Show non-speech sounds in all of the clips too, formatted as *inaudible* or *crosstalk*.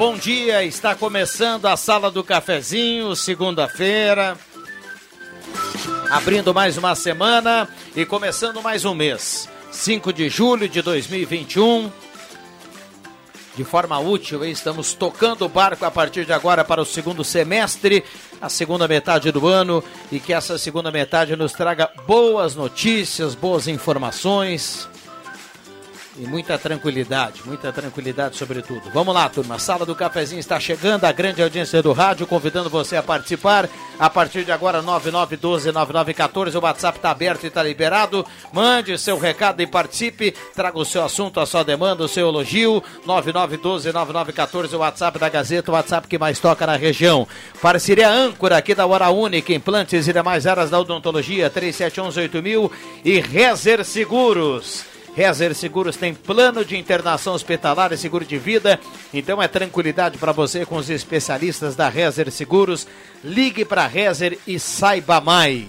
Bom dia. Está começando a Sala do Cafezinho, segunda-feira. Abrindo mais uma semana e começando mais um mês. 5 de julho de 2021. De forma útil, estamos tocando o barco a partir de agora para o segundo semestre, a segunda metade do ano, e que essa segunda metade nos traga boas notícias, boas informações e muita tranquilidade, muita tranquilidade sobretudo. Vamos lá, turma. A sala do cafezinho está chegando, a grande audiência do rádio, convidando você a participar. A partir de agora, 9912-9914, o WhatsApp está aberto e está liberado. Mande seu recado e participe. Traga o seu assunto, a sua demanda, o seu elogio. 9912-9914, o WhatsApp da Gazeta, o WhatsApp que mais toca na região. Parceria âncora aqui da Hora Única, implantes e demais áreas da odontologia, 3711-8000 e Rezer Seguros. Rezer Seguros tem plano de internação hospitalar e seguro de vida, então é tranquilidade para você com os especialistas da Rezer Seguros. Ligue para Rezer e saiba mais.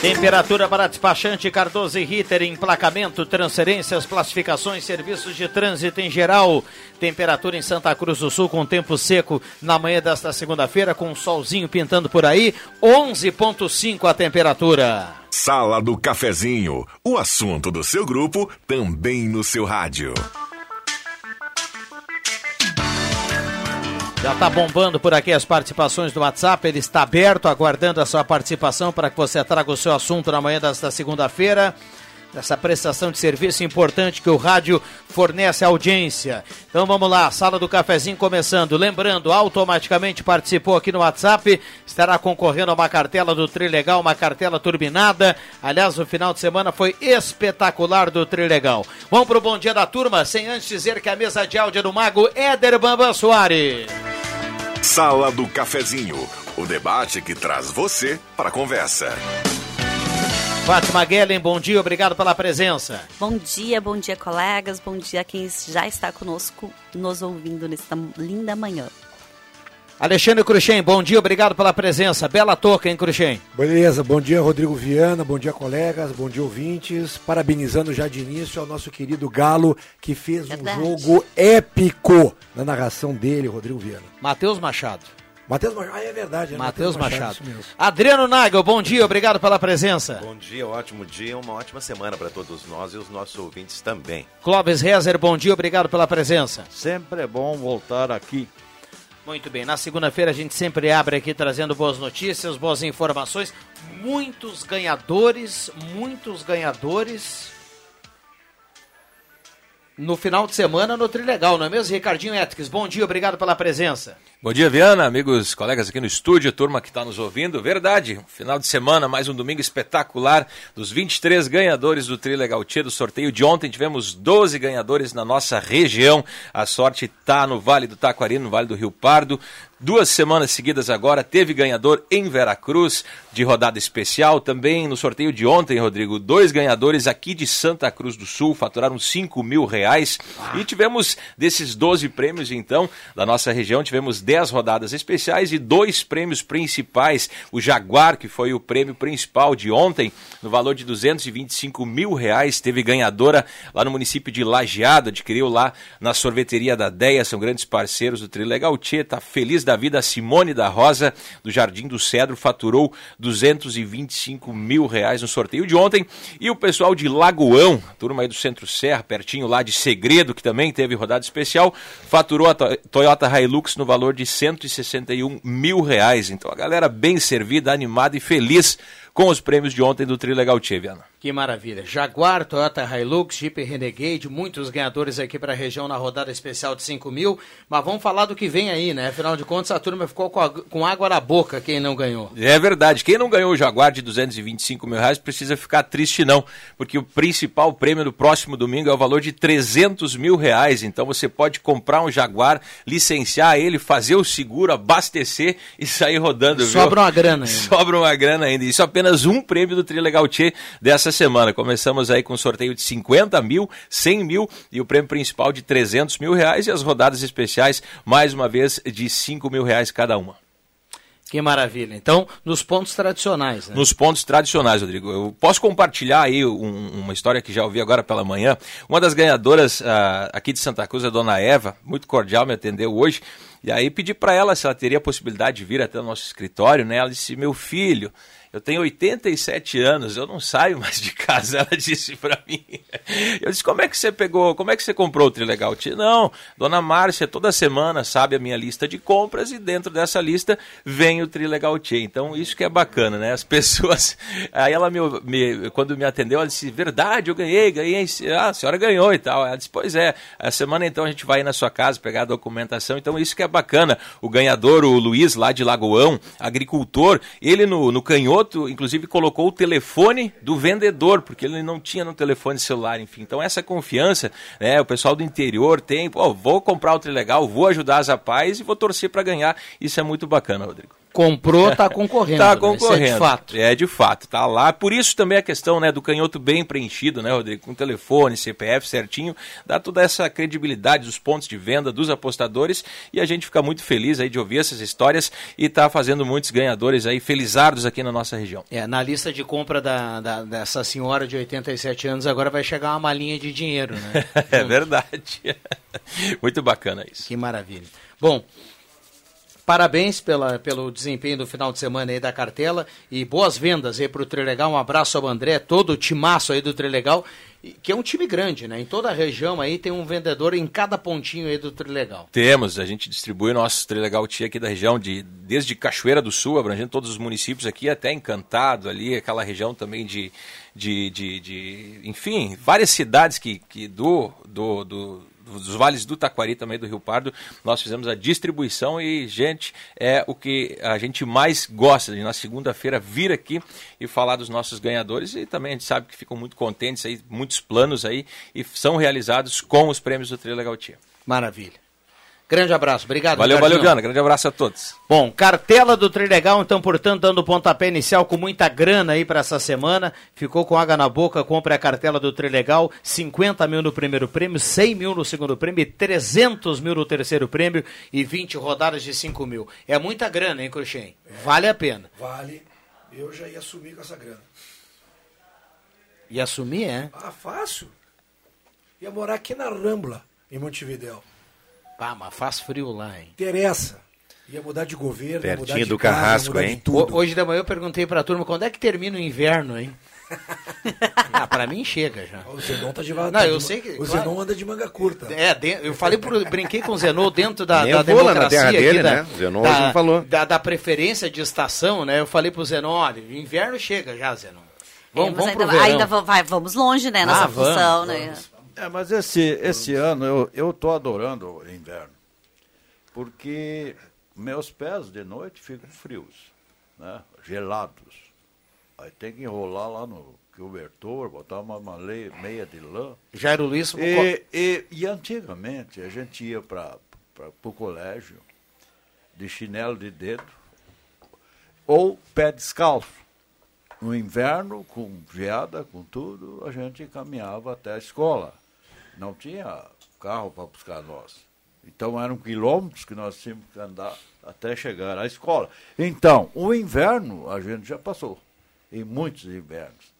Temperatura para despachante Cardoso e Ritter, emplacamento, transferências, classificações, serviços de trânsito em geral. Temperatura em Santa Cruz do Sul com tempo seco na manhã desta segunda-feira, com um solzinho pintando por aí. 11,5 a temperatura. Sala do Cafezinho, o assunto do seu grupo também no seu rádio. Já está bombando por aqui as participações do WhatsApp, ele está aberto, aguardando a sua participação para que você traga o seu assunto na manhã desta segunda-feira dessa prestação de serviço importante que o rádio fornece à audiência. Então vamos lá, sala do cafezinho começando. Lembrando, automaticamente participou aqui no WhatsApp, estará concorrendo a uma cartela do Trilegal, uma cartela turbinada. Aliás, o final de semana foi espetacular do Trilegal. Vamos pro bom dia da turma, sem antes dizer que a mesa de áudio do Mago Éder Bamba Soares. Sala do Cafezinho, o debate que traz você para a conversa. Fátima Guellen, bom dia, obrigado pela presença. Bom dia, bom dia, colegas, bom dia a quem já está conosco, nos ouvindo nesta linda manhã. Alexandre Cruxem, bom dia, obrigado pela presença. Bela toca, hein, Cruxem? Beleza, bom dia, Rodrigo Viana, bom dia, colegas, bom dia, ouvintes. Parabenizando já de início ao nosso querido Galo, que fez Verdade. um jogo épico na narração dele, Rodrigo Viana. Matheus Machado. Matheus Machado, ah, é verdade. É Matheus Machado. Machado. Adriano Nagel, bom dia, obrigado pela presença. Bom dia, ótimo dia, uma ótima semana para todos nós e os nossos ouvintes também. Clóvis Rezer, bom dia, obrigado pela presença. Sempre é bom voltar aqui. Muito bem, na segunda-feira a gente sempre abre aqui trazendo boas notícias, boas informações, muitos ganhadores, muitos ganhadores no final de semana no Trilegal, não é mesmo, Ricardinho Etques? Bom dia, obrigado pela presença. Bom dia, Viana, amigos, colegas aqui no estúdio, turma que está nos ouvindo. Verdade, final de semana, mais um domingo espetacular dos 23 ganhadores do Trilegal Tia do sorteio de ontem. Tivemos 12 ganhadores na nossa região. A sorte está no Vale do Taquari, no Vale do Rio Pardo. Duas semanas seguidas agora, teve ganhador em Veracruz de rodada especial. Também no sorteio de ontem, Rodrigo, dois ganhadores aqui de Santa Cruz do Sul, faturaram 5 mil reais. E tivemos desses 12 prêmios, então, da nossa região, tivemos 10 rodadas especiais e dois prêmios principais. O Jaguar, que foi o prêmio principal de ontem, no valor de 225 mil reais. Teve ganhadora lá no município de Lajeado, adquiriu lá na sorveteria da Deia, são grandes parceiros do Trilegal Tia, tá feliz da da vida, Simone da Rosa, do Jardim do Cedro, faturou 225 mil reais no sorteio de ontem. E o pessoal de Lagoão, turma aí do Centro Serra, pertinho lá de Segredo, que também teve rodada especial, faturou a Toyota Hilux no valor de 161 mil reais. Então a galera bem servida, animada e feliz com os prêmios de ontem do Trilegal Viana. Que maravilha. Jaguar, Toyota Hilux, Jeep Renegade, muitos ganhadores aqui para a região na rodada especial de 5 mil. Mas vamos falar do que vem aí, né? Afinal de contas, a turma ficou com, a, com água na boca, quem não ganhou. É verdade. Quem não ganhou o Jaguar de 225 mil reais precisa ficar triste, não. Porque o principal prêmio do próximo domingo é o valor de 300 mil reais. Então você pode comprar um Jaguar, licenciar ele, fazer o seguro, abastecer e sair rodando. Sobra viu? uma grana ainda. Sobra uma grana ainda. Isso é apenas um prêmio do Trilegal Tchê dessa essa semana. Começamos aí com um sorteio de 50 mil, 100 mil e o prêmio principal de 300 mil reais e as rodadas especiais, mais uma vez, de 5 mil reais cada uma. Que maravilha. Então, nos pontos tradicionais, né? Nos pontos tradicionais, Rodrigo. Eu posso compartilhar aí um, uma história que já ouvi agora pela manhã. Uma das ganhadoras uh, aqui de Santa Cruz, a dona Eva, muito cordial, me atendeu hoje. E aí pedi para ela se ela teria a possibilidade de vir até o nosso escritório, né? Ela disse: "Meu filho, eu tenho 87 anos, eu não saio mais de casa, *laughs* ela disse para mim. Eu disse, como é que você pegou, como é que você comprou o Trilegal? Disse, não, dona Márcia toda semana sabe a minha lista de compras e dentro dessa lista vem o Trilegal Tia. Então isso que é bacana, né? As *laughs* pessoas, aí ela me, me, quando me atendeu, ela disse, verdade, eu ganhei, ganhei, ah, a senhora ganhou e tal. Ela disse, pois é, a semana então a gente vai na sua casa pegar a documentação, então isso que é bacana. O ganhador, o Luiz, lá de Lagoão, agricultor, ele no, no canhoto inclusive, colocou o telefone do vendedor, porque ele não tinha no telefone celular, enfim. Então, essa confiança, né, o pessoal do interior tem, pô, vou comprar o Trilegal, vou ajudar as rapazes e vou torcer para ganhar. Isso é muito bacana, Rodrigo. Comprou, está concorrendo. Está *laughs* concorrendo. Né? é de fato. É de fato, tá lá. Por isso também a questão né, do canhoto bem preenchido, né, Rodrigo? Com telefone, CPF certinho, dá toda essa credibilidade dos pontos de venda dos apostadores e a gente fica muito feliz aí de ouvir essas histórias e tá fazendo muitos ganhadores aí felizardos aqui na nossa região. É, na lista de compra da, da dessa senhora de 87 anos agora vai chegar uma malinha de dinheiro, né? *laughs* é verdade. *laughs* muito bacana isso. Que maravilha. Bom, Parabéns pela, pelo desempenho do final de semana aí da cartela e boas vendas aí para o Trilegal. Um abraço ao André, todo o timaço aí do Trilegal, que é um time grande, né? Em toda a região aí tem um vendedor em cada pontinho aí do Trilegal. Temos, a gente distribui nosso Trilegal Tia aqui da região, de, desde Cachoeira do Sul, abrangendo todos os municípios aqui, até Encantado ali, aquela região também de, de, de, de enfim, várias cidades que, que do, do, do dos vales do Taquari, também do Rio Pardo, nós fizemos a distribuição e, gente, é o que a gente mais gosta de na segunda-feira vir aqui e falar dos nossos ganhadores e também a gente sabe que ficam muito contentes aí, muitos planos aí e são realizados com os prêmios do Trilha Tia. Maravilha. Grande abraço, obrigado. Valeu, Ricardinho. valeu, Viana. Grande abraço a todos. Bom, cartela do Trilegal, então, portanto, dando pontapé inicial com muita grana aí para essa semana. Ficou com água na boca, compra a cartela do Trilegal, 50 mil no primeiro prêmio, 100 mil no segundo prêmio, 300 mil no terceiro prêmio e 20 rodadas de 5 mil. É muita grana, hein, Cruxem? Vale a pena. Vale. Eu já ia assumir com essa grana. Ia assumir, é? Ah, fácil. Ia morar aqui na Rambla, em Montevidéu. Ah, mas faz frio lá, hein? Interessa. Ia mudar de governo, Pertinho mudar de do casa, carrasco, mudar de hein? tudo. Hoje de manhã eu perguntei pra turma quando é que termina o inverno, hein? *laughs* ah, pra mim chega já. O Zenon tá de Não, Não, eu sei que. O claro. Zenon anda de manga curta. É, de- eu falei pro, brinquei com o Zenon dentro da, Nem da lá na democracia terra aqui, dele, da, né? O Zenon da, hoje não falou. Da, da preferência de estação, né? Eu falei pro Zenon, olha, inverno chega já, Zenon. Vamos, É, vamos pro ainda, verão. ainda va- vai, vamos longe, né, nessa Ah, vamos, função, né? É, mas esse, esse ano eu, eu tô adorando o inverno. Porque meus pés de noite ficam frios, né? Gelados. Aí tem que enrolar lá no cobertor, botar uma, uma meia de lã. Jairo Luiz, E, e, e antigamente a gente ia para o colégio de chinelo de dedo ou pé descalço. No inverno, com geada, com tudo, a gente caminhava até a escola. Não tinha carro para buscar nós. Então eram quilômetros que nós tínhamos que andar até chegar à escola. Então, o inverno a gente já passou, em muitos invernos.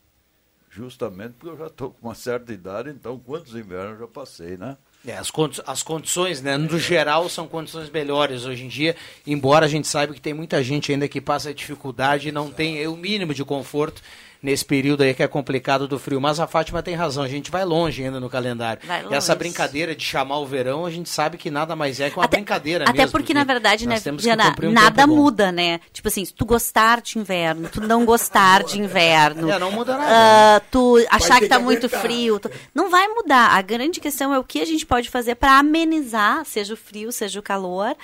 Justamente porque eu já estou com uma certa idade, então quantos invernos eu já passei, né? É, as, condi- as condições, né, no geral, são condições melhores hoje em dia, embora a gente saiba que tem muita gente ainda que passa dificuldade e não tem o mínimo de conforto nesse período aí que é complicado do frio. Mas a Fátima tem razão, a gente vai longe ainda no calendário. Longe. Essa brincadeira de chamar o verão, a gente sabe que nada mais é que uma Até- brincadeira Até mesmo. porque, na verdade, né, nós Diana, um nada tempo bom. muda, né? Tipo assim, se tu gostar de inverno, tu não gostar de *laughs* inverno. É, não muda nada. ah, tu achar que tá que muito frio. tu- Não vai mudar. A grande questão é o que a gente pode fazer para amenizar, seja o frio, seja o calor.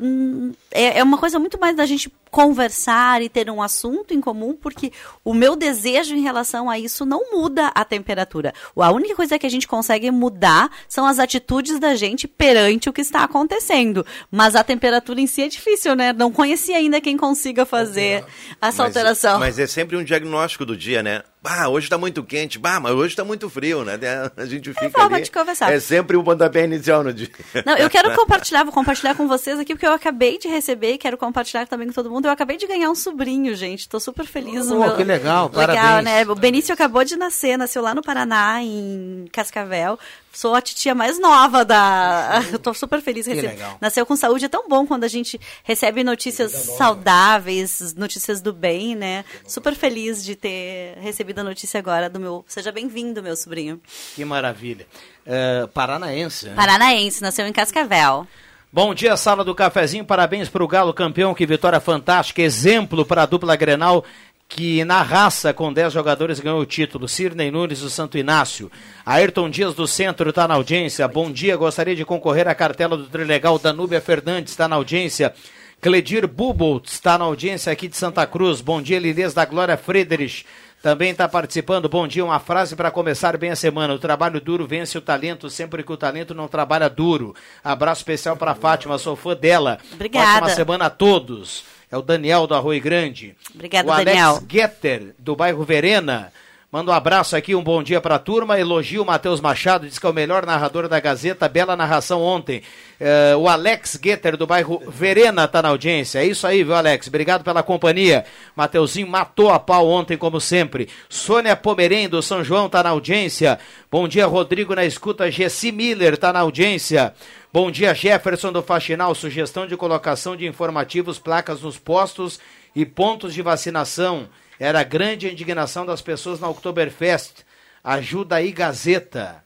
Hum, é, é uma coisa muito mais da gente conversar e ter um assunto em comum, porque o meu desejo em relação a isso não muda a temperatura. A única coisa que a gente consegue mudar são as atitudes da gente perante o que está acontecendo. Mas a temperatura em si é difícil, né? Não conheci ainda quem consiga fazer essa Mas- alteração. Mas é sempre um diagnóstico do dia, né? Bah, hoje tá muito quente. Bah, mas hoje tá muito frio, né? A gente fica forma ali. de conversar. É sempre o pontapé inicial no dia. Não, eu quero compartilhar, vou compartilhar com vocês aqui, porque eu acabei de receber e quero compartilhar também com todo mundo. Eu acabei de ganhar um sobrinho, gente. Tô super feliz. Oh, meu- que legal, Legal, parabéns. né? O Benício acabou de nascer, nasceu lá no Paraná, em Cascavel. Sou a titia mais nova da. Eu *laughs* tô super feliz. Que legal. Nasceu com saúde. É tão bom quando a gente recebe notícias saudáveis, notícias do bem, né? Super feliz de ter recebido a notícia agora do meu. Seja bem-vindo, meu sobrinho. Que maravilha. É, paranaense. né? Paranaense, nasceu em Cascavel. Bom dia, sala do cafezinho. Parabéns para o Galo campeão, que vitória fantástica. Exemplo para a dupla Grenal, que na raça, com 10 jogadores, ganhou o título. Sirnei Nunes do Santo Inácio. Ayrton Dias do Centro está na audiência. Bom dia, gostaria de concorrer à cartela do Trilegal. Danúbia Fernandes está na audiência. Cledir Bubolt está na audiência aqui de Santa Cruz. Bom dia, Lilês da Glória Friedrich. Também está participando. Bom dia, uma frase para começar bem a semana. O trabalho duro vence o talento, sempre que o talento não trabalha duro. Abraço especial para Fátima, sou fã dela. Obrigada. Ótima semana a todos. É o Daniel do Arroio Grande. Obrigada, o Alex Daniel. Getter, do bairro Verena. Manda um abraço aqui, um bom dia para a turma. Elogio o Matheus Machado, diz que é o melhor narrador da Gazeta. Bela narração ontem. Eh, o Alex Getter, do bairro Verena, está na audiência. É isso aí, viu, Alex? Obrigado pela companhia. Mateuzinho matou a pau ontem, como sempre. Sônia Pomerém, do São João, está na audiência. Bom dia, Rodrigo, na escuta. Gessi Miller está na audiência. Bom dia, Jefferson do Faxinal. Sugestão de colocação de informativos, placas nos postos e pontos de vacinação. Era grande a indignação das pessoas na Oktoberfest. Ajuda aí, Gazeta.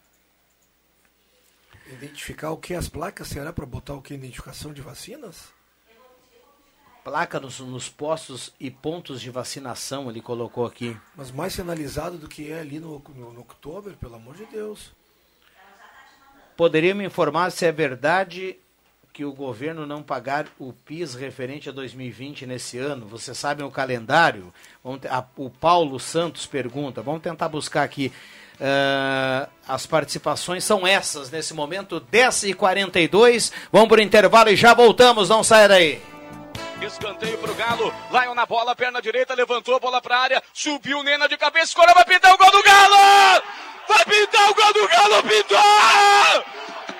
Identificar o que as placas será para botar o que? Identificação de vacinas? Placa nos, nos postos e pontos de vacinação, ele colocou aqui. Mas mais sinalizado do que é ali no, no, no Oktober, pelo amor de Deus. Poderia me informar se é verdade que o governo não pagar o PIS referente a 2020 nesse ano? Você sabe o calendário? O Paulo Santos pergunta. Vamos tentar buscar aqui. Ah, as participações são essas nesse momento, 10h42. Vamos para o intervalo e já voltamos. Não saia daí. Escanteio pro Galo. Lion na bola, perna direita, levantou a bola pra área. Subiu Nena de cabeça, escorou, vai pintar o gol do Galo! Vai pintar o gol do Galo, pintou!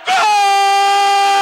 Gol!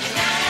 Bye.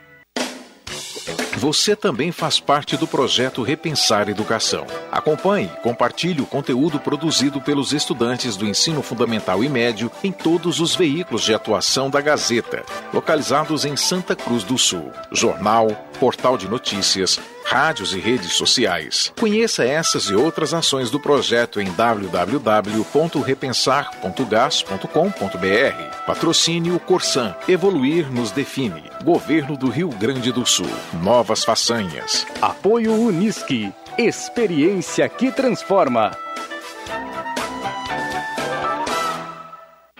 Você também faz parte do projeto Repensar Educação. Acompanhe e compartilhe o conteúdo produzido pelos estudantes do ensino fundamental e médio em todos os veículos de atuação da Gazeta, localizados em Santa Cruz do Sul. Jornal, portal de notícias, rádios e redes sociais. Conheça essas e outras ações do projeto em www.repensar.gas.com.br. Patrocínio Corsan. Evoluir nos define. Governo do Rio Grande do Sul. Novas façanhas. Apoio Unisque. Experiência que transforma.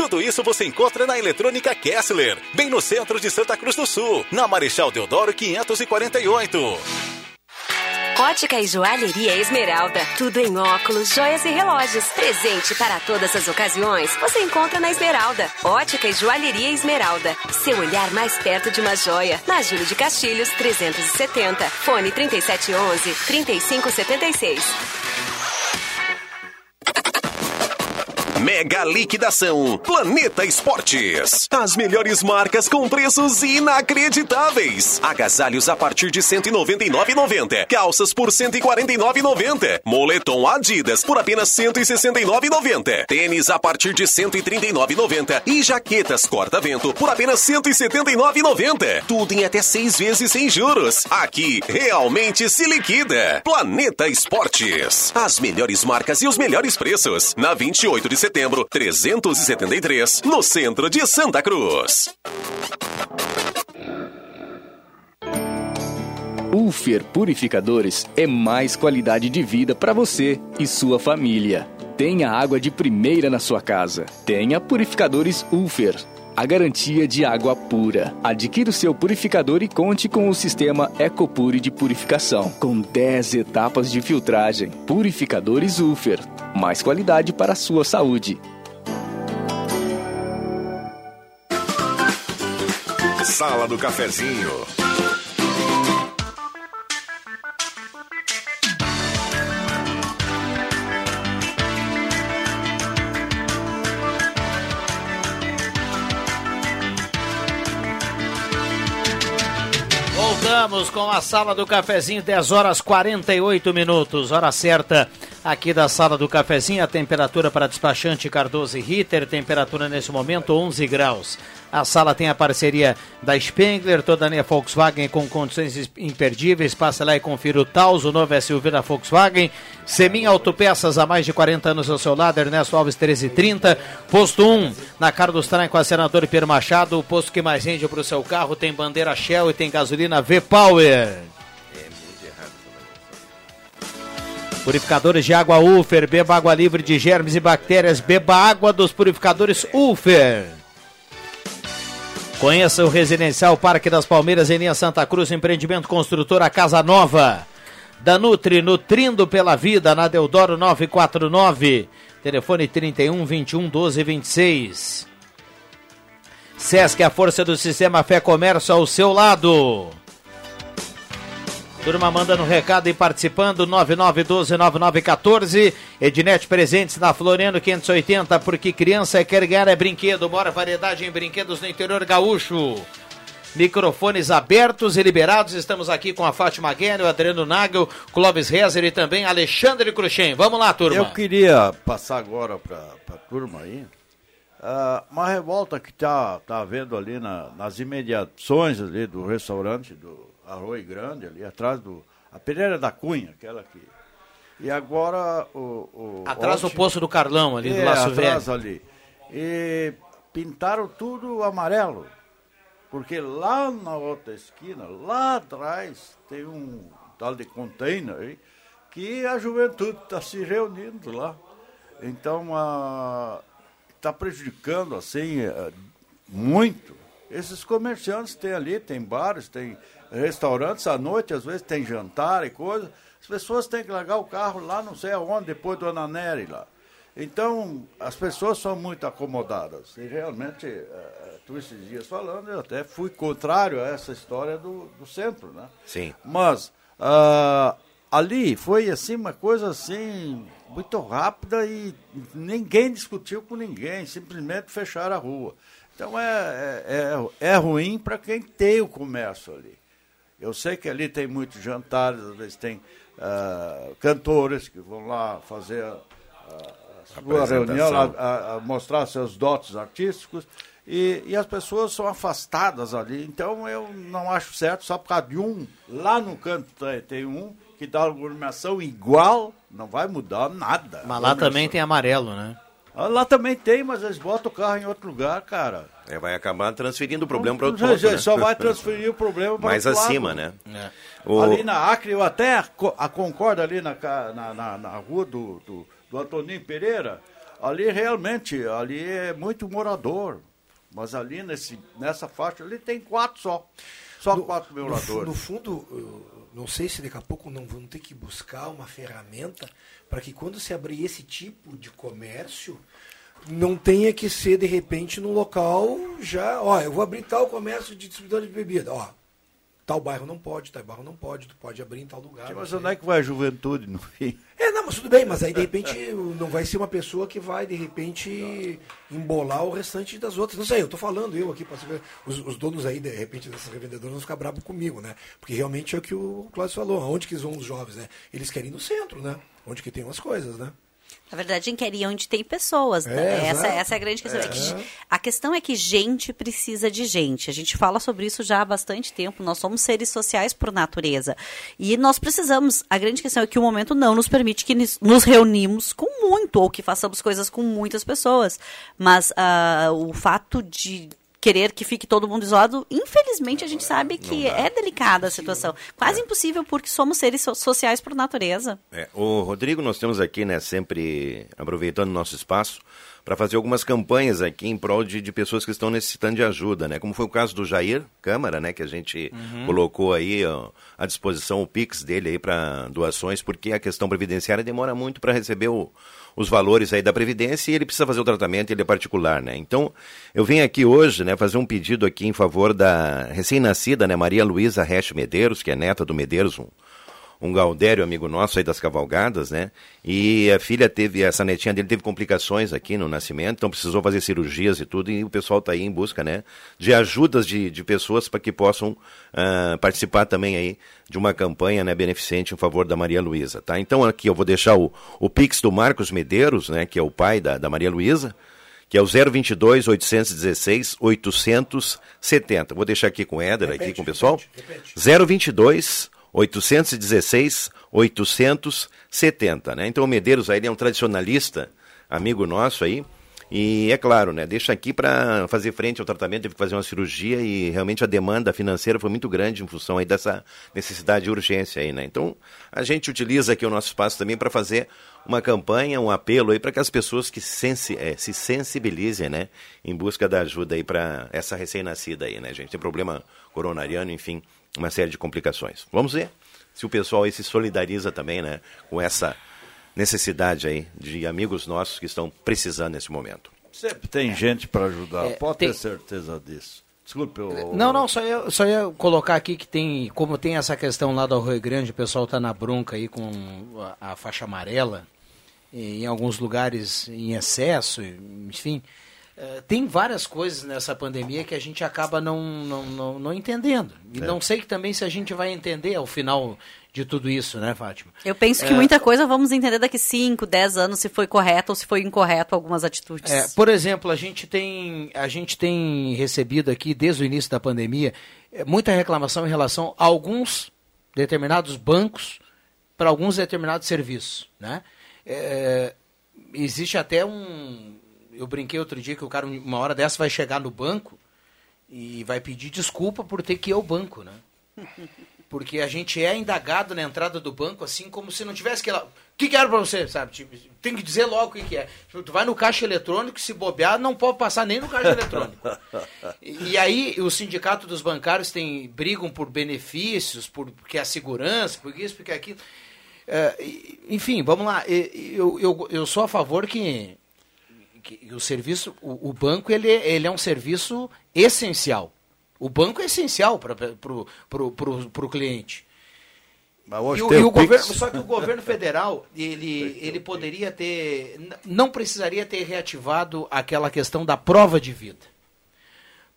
Tudo isso você encontra na Eletrônica Kessler, bem no centro de Santa Cruz do Sul, na Marechal Deodoro 548. Ótica e Joalheria Esmeralda. Tudo em óculos, joias e relógios. Presente para todas as ocasiões. Você encontra na Esmeralda. Ótica e Joalheria Esmeralda. Seu olhar mais perto de uma joia. Na Júlio de Castilhos, 370. Fone 3711 3576. Mega liquidação Planeta Esportes. As melhores marcas com preços inacreditáveis. Agasalhos a partir de 199,90. Calças por 149,90. Moletom Adidas por apenas 169,90. Tênis a partir de 139,90 e jaquetas corta-vento por apenas 179,90. Tudo em até seis vezes sem juros. Aqui realmente se liquida. Planeta Esportes. As melhores marcas e os melhores preços. Na 28 de setembro setembro, 373, no centro de Santa Cruz. Ulfer Purificadores é mais qualidade de vida para você e sua família. Tenha água de primeira na sua casa. Tenha purificadores Ulfer a garantia de água pura. Adquira o seu purificador e conte com o sistema EcoPure de purificação, com 10 etapas de filtragem. Purificadores Ufer. Mais qualidade para a sua saúde. Sala do Cafezinho. Voltamos com a sala do cafezinho, 10 horas 48 minutos, hora certa aqui da sala do cafezinho. A temperatura para despachante Cardoso e Ritter, temperatura nesse momento 11 graus. A sala tem a parceria da Spengler, toda a linha Volkswagen com condições imperdíveis. Passa lá e confira o Taos, o novo SUV da Volkswagen. Semin Autopeças, há mais de 40 anos ao seu lado, Ernesto Alves 1330. Posto 1, na Carlos Traem com a senadora Pierre Machado. O posto que mais rende para o seu carro tem bandeira Shell e tem gasolina V-Power. Purificadores de água Ufer, beba água livre de germes e bactérias, beba água dos purificadores Ufer. Conheça o Residencial Parque das Palmeiras em linha Santa Cruz, empreendimento construtora Casa Nova. Da Nutri, nutrindo pela vida, na Deodoro 949. Telefone 31 21 12 26. Sesc, a força do sistema Fé Comércio ao seu lado. Turma mandando recado e participando, 9912-9914. Ednet presentes na Floriano 580, porque criança quer ganhar é brinquedo. Bora variedade em brinquedos no interior gaúcho. Microfones abertos e liberados. Estamos aqui com a Fátima Guerra, o Adriano Nagel, Clóvis Rezer e também Alexandre Cruxem. Vamos lá, turma. Eu queria passar agora para a turma aí uh, uma revolta que está tá havendo ali na, nas imediações ali do restaurante do Arroio Grande, ali atrás do. A Pereira da Cunha, aquela que. E agora o. o atrás do poço do Carlão, ali é, do Laço atrás Velho. ali. E pintaram tudo amarelo. Porque lá na outra esquina, lá atrás, tem um tal de container aí, que a juventude está se reunindo lá. Então, está prejudicando assim eh, muito. Esses comerciantes tem ali, tem bares, tem restaurantes à noite, às vezes tem jantar e coisa. As pessoas têm que largar o carro lá não sei aonde, depois do Ana Nery lá. Então, as pessoas são muito acomodadas. E realmente, uh, tu esses dias falando, eu até fui contrário a essa história do, do centro, né? Sim. Mas, uh, ali foi assim, uma coisa assim, muito rápida e ninguém discutiu com ninguém, simplesmente fecharam a rua. Então é, é, é, é ruim para quem tem o comércio ali. Eu sei que ali tem muitos jantares, às vezes tem uh, cantores que vão lá fazer a, a sua reunião, a, a, mostrar seus dotes artísticos, e, e, as pessoas são afastadas ali. Então eu não acho certo, só por causa de um, lá no canto tem, tem um que dá iluminação igual, não vai mudar nada. Mas lá também tem amarelo, né? Ah, lá também tem, mas eles botam o carro em outro lugar, cara. É, vai acabar transferindo o problema para outro ponto, né? Só vai transferir o problema para Mais acima, lado. né? É. O... Ali na Acre, eu até a concordo ali na, na, na, na rua do, do, do Antoninho Pereira, ali realmente, ali é muito morador. Mas ali nesse, nessa faixa ali tem quatro só. Só no, quatro moradores. No, no fundo, não sei se daqui a pouco não vão ter que buscar uma ferramenta para que quando se abrir esse tipo de comércio, não tenha que ser de repente no local já, ó, eu vou abrir tal comércio de distribuidor de bebida, ó, tal bairro não pode, tal bairro não pode, tu pode abrir em tal lugar. Mas onde é que vai a juventude no fim? É, não, mas tudo bem, mas aí de repente não vai ser uma pessoa que vai de repente embolar o restante das outras. Não sei, eu tô falando eu aqui, os, os donos aí de repente dessas revendedoras vão ficar bravos comigo, né? Porque realmente é o que o Cláudio falou, aonde que vão os jovens, né? Eles querem ir no centro, né? Onde que tem umas coisas, né? Na verdade, queria onde tem pessoas. Né? É, essa, essa é a grande questão. É. É a questão é que gente precisa de gente. A gente fala sobre isso já há bastante tempo. Nós somos seres sociais por natureza. E nós precisamos. A grande questão é que o momento não nos permite que nos reunimos com muito, ou que façamos coisas com muitas pessoas. Mas uh, o fato de querer que fique todo mundo isolado, infelizmente a gente sabe que é delicada a situação. Quase é. impossível porque somos seres sociais por natureza. É. O Rodrigo, nós temos aqui, né, sempre aproveitando nosso espaço, para fazer algumas campanhas aqui em prol de, de, pessoas que estão necessitando de ajuda, né? Como foi o caso do Jair Câmara, né? Que a gente uhum. colocou aí ó, à disposição o Pix dele aí para doações, porque a questão previdenciária demora muito para receber o, os valores aí da Previdência e ele precisa fazer o tratamento, ele é particular, né? Então, eu venho aqui hoje, né, fazer um pedido aqui em favor da recém-nascida, né, Maria Luísa Resch Medeiros, que é neta do Medeiros, um, um Galdério, amigo nosso aí das cavalgadas, né? E a filha teve, essa netinha dele teve complicações aqui no nascimento, então precisou fazer cirurgias e tudo, e o pessoal está aí em busca, né? De ajudas de, de pessoas para que possam uh, participar também aí de uma campanha né, beneficente em favor da Maria Luísa, tá? Então aqui eu vou deixar o, o Pix do Marcos Medeiros, né? Que é o pai da, da Maria Luísa, que é o 022 816 870. Vou deixar aqui com o Éder, repete, aqui com o pessoal. Repete, repete. 022 816 870, né? Então o Medeiros aí é um tradicionalista, amigo nosso aí, e é claro, né, deixa aqui para fazer frente ao tratamento, teve que fazer uma cirurgia e realmente a demanda financeira foi muito grande em função aí dessa necessidade de urgência aí, né? Então, a gente utiliza aqui o nosso espaço também para fazer uma campanha, um apelo aí para que as pessoas que sensi é, se sensibilizem, né, em busca da ajuda aí para essa recém-nascida aí, né, gente? Tem problema coronariano, enfim, uma série de complicações. Vamos ver se o pessoal aí se solidariza também, né, com essa necessidade aí de amigos nossos que estão precisando nesse momento. Sempre tem gente para ajudar, É, pode tem- ter certeza disso. Desculpe, o, Não, não, só ia, só ia colocar aqui que tem, como tem essa questão lá do Rio Grande, o pessoal tá na bronca aí com a, a faixa amarela, e em alguns lugares em excesso, enfim. Eh, tem várias coisas nessa pandemia que a gente acaba não, não, não, não entendendo. E É. não sei que também se a gente vai entender ao final de tudo isso, né, Fátima? Eu penso que É, muita coisa vamos entender daqui 5, 10 anos se foi correto ou se foi incorreto algumas atitudes. É, por exemplo, a gente tem a gente tem recebido aqui desde o início da pandemia eh, muita reclamação em relação a alguns determinados bancos para alguns determinados serviços, né? É, existe até um eu brinquei outro dia que o cara uma hora dessa vai chegar no banco e vai pedir desculpa por ter que ir ao banco, né? Porque a gente é indagado na entrada do banco, assim, como se não tivesse que lá. O que, que era pra você, sabe? Tipo, tem que dizer logo o que, é. Tipo, tu vai no caixa eletrônico, se bobear, não pode passar nem no caixa eletrônico. E, aí, o sindicato dos bancários tem, brigam por benefícios, por, porque a segurança, por isso, porque aquilo. É, enfim, vamos lá. Eu, eu, eu sou a favor que, que o serviço, o, o banco, ele, ele é um serviço essencial. O banco é essencial para pro cliente. Mas hoje E o, tem e o o governo, só que o governo federal, *laughs* ele, ele poderia ter, não precisaria ter reativado aquela questão da prova de vida.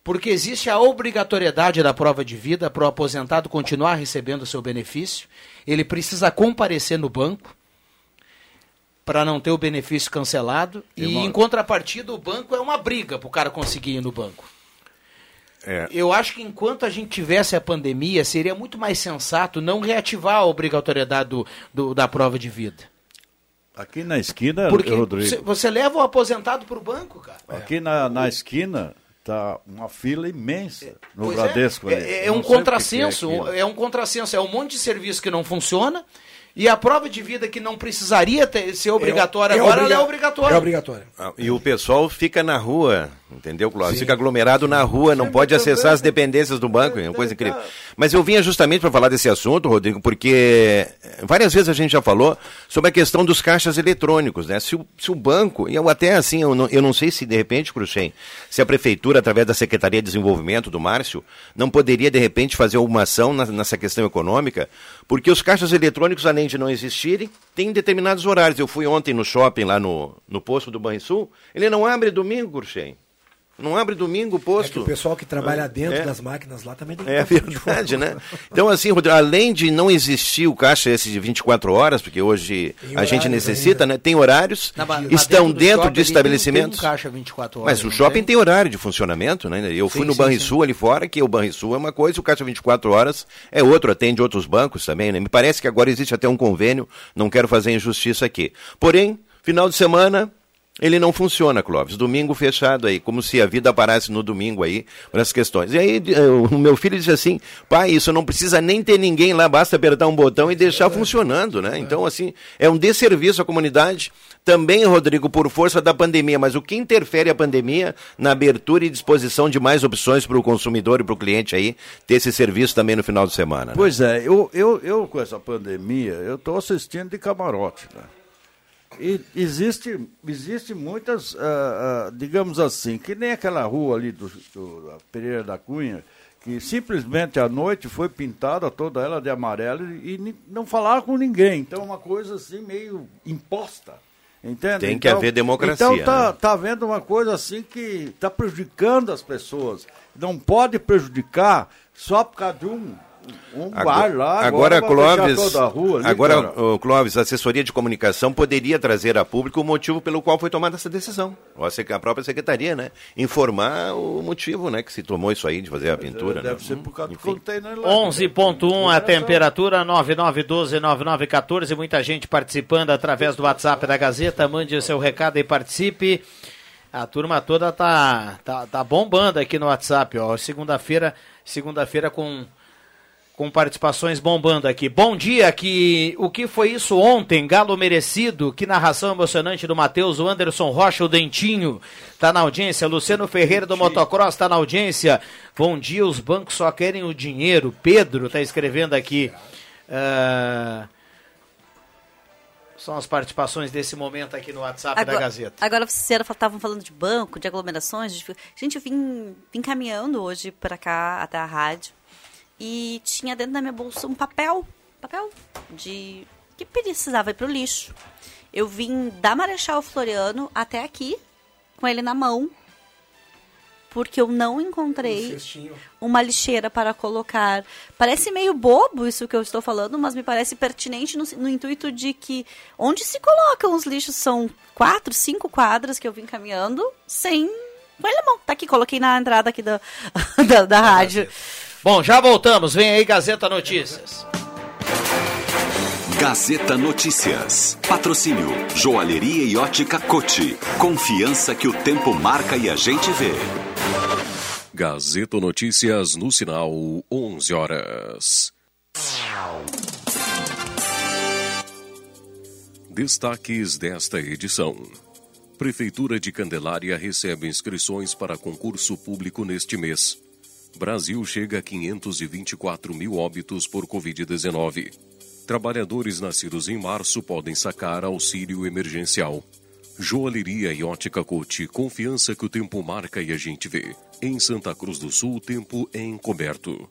Porque existe a obrigatoriedade da prova de vida para o aposentado continuar recebendo o seu benefício. Ele precisa comparecer no banco para não ter o benefício cancelado. E em contrapartida, o banco é uma briga para o cara conseguir ir no banco. É. Eu acho que enquanto a gente tivesse a pandemia, seria muito mais sensato não reativar a obrigatoriedade do, do- da prova de vida. Aqui na esquina, Porque Rodrigo, você, leva o aposentado para o banco, cara. aqui na, na esquina tá uma fila imensa no Pois Bradesco. é, é, é um é contrassenso, aquilo. é, um contrassenso, é um monte de serviço que não funciona e a prova de vida que não precisaria ter- ser obrigatória é agora, ela é obriga- obrigatória. É obrigatório. Ah, E o pessoal fica na rua, entendeu, Cláudio? Fica aglomerado na rua, não pode acessar as dependências do banco, é uma coisa incrível. Mas eu vinha justamente para falar desse assunto, Rodrigo, porque várias vezes a gente já falou sobre a questão dos caixas eletrônicos, né? Se o, se o banco, e eu até assim, eu não, eu não sei se de repente, Cruxem, se a prefeitura, através da Secretaria de Desenvolvimento do Márcio, não poderia de repente fazer alguma ação nessa questão econômica, porque os caixas eletrônicos, além de não existirem, tem determinados horários. Eu fui ontem no shopping, lá no, no posto do Banrisul, ele não abre domingo, Cruxem. Não abre domingo o É que posto. o pessoal que trabalha dentro É. das máquinas lá também tem que É verdade, né? Então, assim, Rodrigo, além de não existir o caixa esse de 24 horas, porque hoje Tem a gente necessita, né? Tem horários, Na estão do dentro shopping de tem- estabelecimentos. Tem um caixa 24 horas. Mas o shopping tem? horário de funcionamento, né? Eu fui Sim, no sim, Banrisul ali fora, que o Banrisul é uma coisa, e o Caixa 24 Horas é outro, atende outros bancos também, né? Me parece que agora existe até um convênio, não quero fazer injustiça aqui. Porém, final de semana, ele não funciona, Clóvis. Domingo fechado aí, como se a vida parasse no domingo aí, para as questões. E aí eh, o meu filho disse assim, pai, isso não precisa nem ter ninguém lá, basta apertar um botão e deixar funcionando, né? Então, assim, é um desserviço à comunidade. Também, Rodrigo, por força da pandemia, mas o que interfere a pandemia na abertura e disposição de mais opções para o consumidor e para o cliente aí ter esse serviço também no final de semana? né? Pois é, eu, eu, eu com essa pandemia, eu estou assistindo de camarote, né? E existe, existe muitas, ah, ah, digamos assim, que nem aquela rua ali do, do Pereira da Cunha, que simplesmente à noite foi pintada toda ela de amarelo e, ni- não falaram com ninguém. Então, uma coisa assim meio imposta. Entende? Tem que Então- haver democracia, Então, tá, né? tá havendo uma coisa assim que está prejudicando as pessoas. Não pode prejudicar só por causa de um, um bar lá. Agora, fechar Clóvis, toda a rua ali, agora, cara. ô, Clóvis, a assessoria de comunicação poderia trazer a público o motivo pelo qual foi tomada essa decisão. Ou a própria secretaria, né? Informar o motivo, né, que se tomou isso aí de fazer a pintura. Deve né? ser por causa do container lá. 11.1 a temperatura, 9912-9914. Muita gente participando através do WhatsApp da Gazeta. Mande o seu recado e participe. A turma toda tá, tá, tá bombando aqui no WhatsApp, ó. Segunda-feira, segunda-feira com, com participações bombando aqui. Bom dia, que o que foi isso ontem? Galo merecido. Que narração emocionante do Matheus, o Anderson Rocha, o Dentinho. Tá na audiência. Luciano Ferreira do Motocross tá na audiência. Bom dia, os bancos só querem o dinheiro. Pedro tá escrevendo aqui. Ah, São as participações desse momento aqui no WhatsApp da Gazeta. Agora vocês estavam falando de banco, de aglomerações. De... Gente, eu vim, vim caminhando hoje para cá, até a rádio. E tinha dentro da minha bolsa um papel. Papel de. que precisava ir pro lixo. Eu vim da Marechal Floriano até aqui, com ele na mão, porque eu não encontrei uma lixeira para colocar. Parece meio bobo isso que eu estou falando, mas me parece pertinente no, no, intuito de que onde se colocam os lixos são quatro, cinco quadras que eu vim caminhando sem. Olha a mão, tá aqui, coloquei na entrada aqui da, *laughs* da, da rádio. Bom, já voltamos. Vem aí Gazeta Notícias. Gazeta Notícias. Patrocínio Joalheria e Ótica Cote. Confiança que o tempo marca e a gente vê. Gazeta Notícias no sinal 11 horas. Destaques desta edição. Prefeitura de Candelária recebe inscrições para concurso público neste mês. Brasil chega a 524 mil óbitos por Covid-19. Trabalhadores nascidos em março podem sacar auxílio emergencial. Joalheria e ótica Cote, confiança que o tempo marca e a gente vê. Em Santa Cruz do Sul, o tempo é encoberto.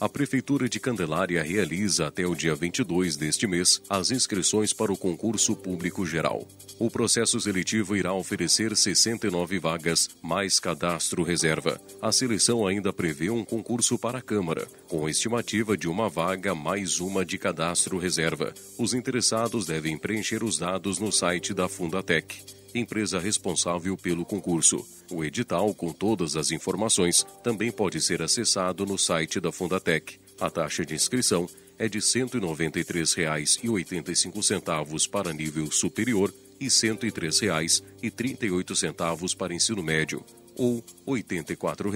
A Prefeitura de Candelária realiza até o dia 22 deste mês as inscrições para o concurso público geral. O processo seletivo irá oferecer 69 vagas, mais cadastro reserva. A seleção ainda prevê um concurso para a Câmara, com estimativa de uma vaga mais uma de cadastro reserva. Os interessados devem preencher os dados no site da Fundatec empresa responsável pelo concurso. O edital, com todas as informações, também pode ser acessado no site da Fundatec. A taxa de inscrição é de R$ 193,85 para nível superior e R$ 103,38 para ensino médio, ou R$ 84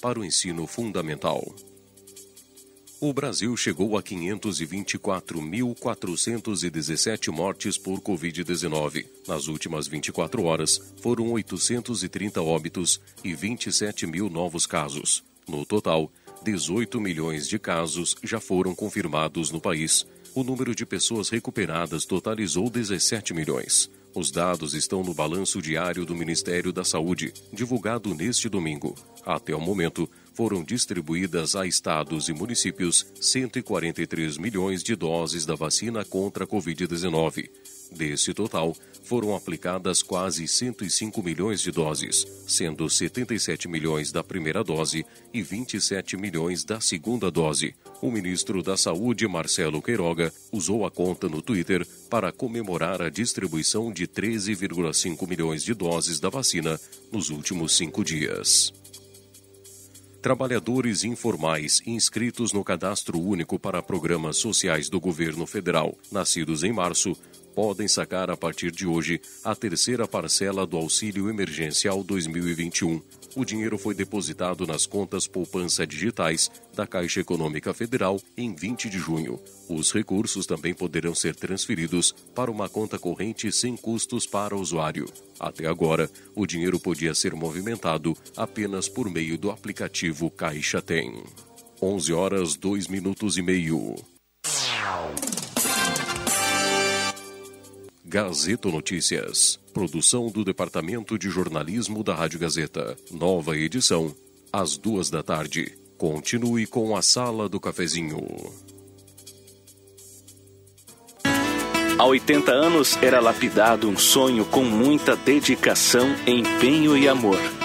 para o ensino fundamental o Brasil chegou a 524.417 mortes por Covid-19. Nas últimas 24 horas, foram 830 óbitos e 27 mil novos casos. No total, 18 milhões de casos já foram confirmados no país. O número de pessoas recuperadas totalizou 17 milhões. Os dados estão no balanço diário do Ministério da Saúde, divulgado neste domingo. Até o momento, foram distribuídas a estados e municípios 143 milhões de doses da vacina contra a Covid-19. Desse total, foram aplicadas quase 105 milhões de doses, sendo 77 milhões da primeira dose e 27 milhões da segunda dose. O ministro da Saúde, Marcelo Queiroga, usou a conta no Twitter para comemorar a distribuição de 13,5 milhões de doses da vacina nos últimos cinco dias. Trabalhadores informais inscritos no Cadastro Único para Programas Sociais do Governo Federal, nascidos em março, podem sacar a partir de hoje a terceira parcela do Auxílio Emergencial 2021 o dinheiro foi depositado nas contas poupança digitais da Caixa Econômica Federal em 20 de junho. Os recursos também poderão ser transferidos para uma conta corrente sem custos para o usuário. Até agora, o dinheiro podia ser movimentado apenas por meio do aplicativo Caixa Tem. 11 horas 2 minutos e meio. Gazeta Notícias. Produção do Departamento de Jornalismo da Rádio Gazeta. Nova edição, às duas da tarde. Continue com a Sala do Cafezinho. Há 80 anos era lapidado um sonho com muita dedicação, empenho e amor.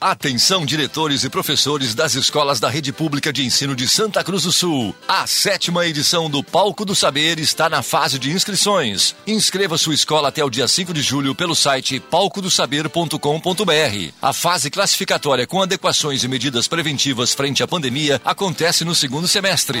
Atenção, diretores e professores das escolas da Rede Pública de Ensino de Santa Cruz do Sul. A sétima edição do Palco do Saber está na fase de inscrições. Inscreva sua escola até o dia 5 de julho pelo site palcodosaber.com.br. A fase classificatória com adequações e medidas preventivas frente à pandemia acontece no segundo semestre.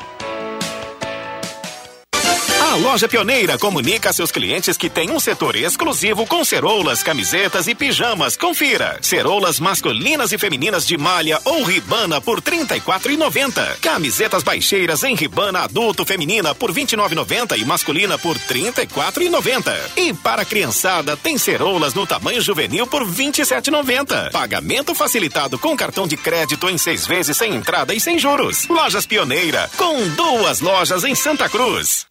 A loja Pioneira comunica a seus clientes que tem um setor exclusivo com ceroulas, camisetas e pijamas. Confira. Ceroulas masculinas e femininas de malha ou ribana por R$ 34,90. Camisetas baixeiras em ribana adulto feminina por R$ 29,90 e masculina por R$ 34,90. E para criançada tem ceroulas no tamanho juvenil por R$ 27,90. Pagamento facilitado com cartão de crédito em seis vezes sem entrada e sem juros. Lojas Pioneira, com duas lojas em Santa Cruz.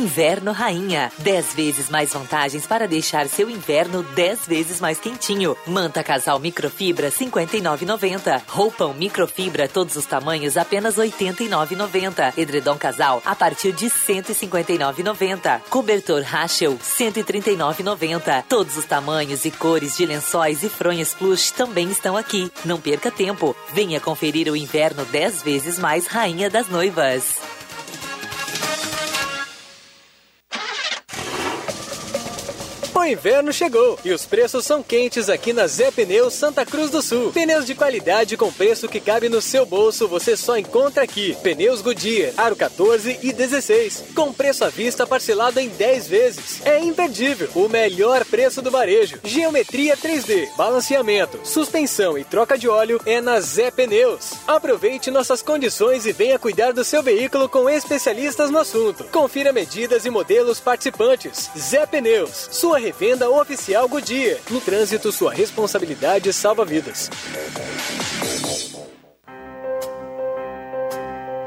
Inverno Rainha. 10 vezes mais vantagens para deixar seu inverno 10 vezes mais quentinho. Manta casal microfibra 59,90. Roupão microfibra todos os tamanhos apenas 89,90. Edredom casal a partir de 159,90. Cobertor Rachel 139,90. Todos os tamanhos e cores de lençóis e fronhas plush também estão aqui. Não perca tempo. Venha conferir o inverno 10 vezes mais Rainha das Noivas. Inverno chegou e os preços são quentes aqui na Zé Pneus Santa Cruz do Sul. Pneus de qualidade com preço que cabe no seu bolso você só encontra aqui. Pneus Goodyear, aro 14 e 16, com preço à vista parcelado em 10 vezes. É imperdível, o melhor preço do varejo. Geometria 3D, balanceamento, suspensão e troca de óleo é na Zé Pneus. Aproveite nossas condições e venha cuidar do seu veículo com especialistas no assunto. Confira medidas e modelos participantes. Zé Pneus, sua revenda oficial Goodyear. No trânsito, sua responsabilidade salva vidas.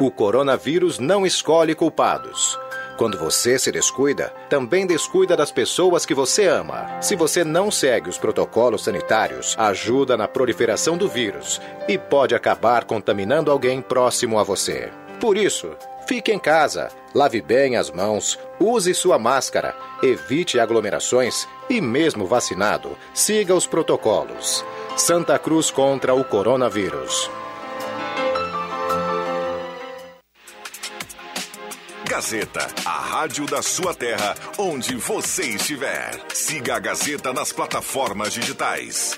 O coronavírus não escolhe culpados. Quando você se descuida, também descuida das pessoas que você ama. Se você não segue os protocolos sanitários, ajuda na proliferação do vírus e pode acabar contaminando alguém próximo a você. Por isso, fique em casa, lave bem as mãos, use sua máscara, evite aglomerações e, mesmo vacinado, siga os protocolos. Santa Cruz contra o coronavírus. Gazeta, a rádio da sua terra, onde você estiver. Siga a Gazeta nas plataformas digitais.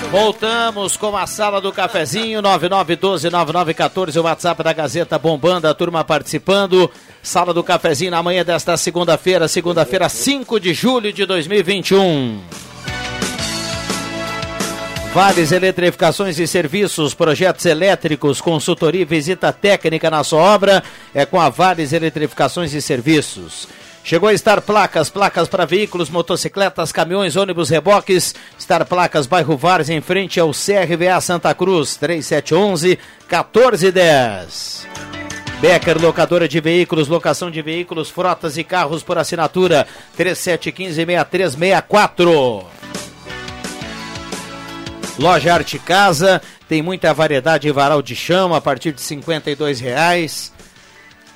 Voltamos com a sala do cafezinho, 9912-9914, o WhatsApp da Gazeta bombando, a turma participando. Sala do cafezinho na manhã desta segunda-feira, segunda-feira, 5 de julho de 2021. Vales Eletrificações e Serviços, projetos elétricos, consultoria e visita técnica na sua obra é com a Vales Eletrificações e Serviços. Chegou a Star Placas, placas para veículos, motocicletas, caminhões, ônibus, reboques. Star Placas, bairro Vars, em frente ao CRVA Santa Cruz, 3711 1410. Becker, locadora de veículos, locação de veículos, frotas e carros por assinatura, 3715-6364. Loja Arte Casa, tem muita variedade de varal de chama a partir de 52 reais.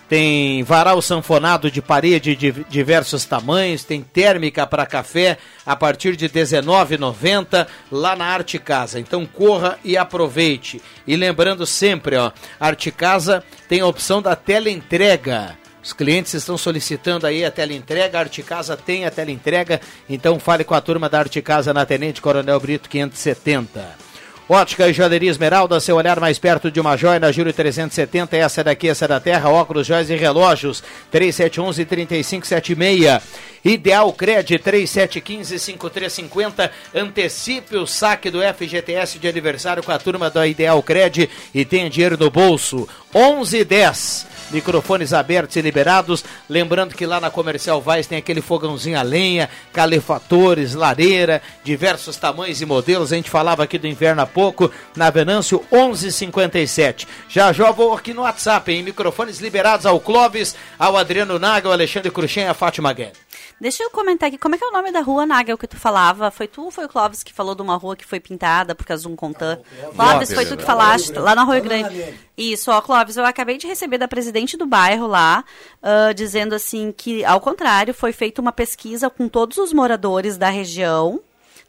Tem varal sanfonado de parede de diversos tamanhos, tem térmica para café a partir de R$19,90 lá na Arte Casa. Então corra e aproveite. E lembrando sempre, ó, Arte Casa tem a opção da teleentrega. Os clientes estão solicitando aí a teleentrega, a Arte Casa tem a teleentrega, então fale com a turma da Arte Casa na Tenente Coronel Brito 570. Ótica e Joalheria Esmeralda, seu olhar mais perto de uma joia na Júlio 370, essa daqui, essa da terra, óculos, joias e relógios, 3711-3576. Ideal Cred 3715-5350, antecipe o saque do FGTS de aniversário com a turma da Ideal Cred e tenha dinheiro no bolso, 1110 microfones abertos e liberados. Lembrando que lá na Comercial Vaz tem aquele fogãozinho a lenha, calefatores, lareira, diversos tamanhos e modelos. A gente falava aqui do inverno há pouco, na Venâncio 1157. Já já vou aqui no WhatsApp, em microfones liberados ao Clóvis, ao Adriano Naga, ao Alexandre Cruxem e a Fátima Guerra. Deixa eu comentar aqui, como é que é o nome da rua, Nagel, que tu falava? Foi tu ou foi o Clóvis que falou de uma rua que foi pintada por causa de um contan? Clóvis, foi tu que falaste, lá na Rua Grande. Isso, ó, Clóvis, eu acabei de receber da presidente do bairro lá, uh, dizendo assim que, ao contrário, foi feita uma pesquisa com todos os moradores da região,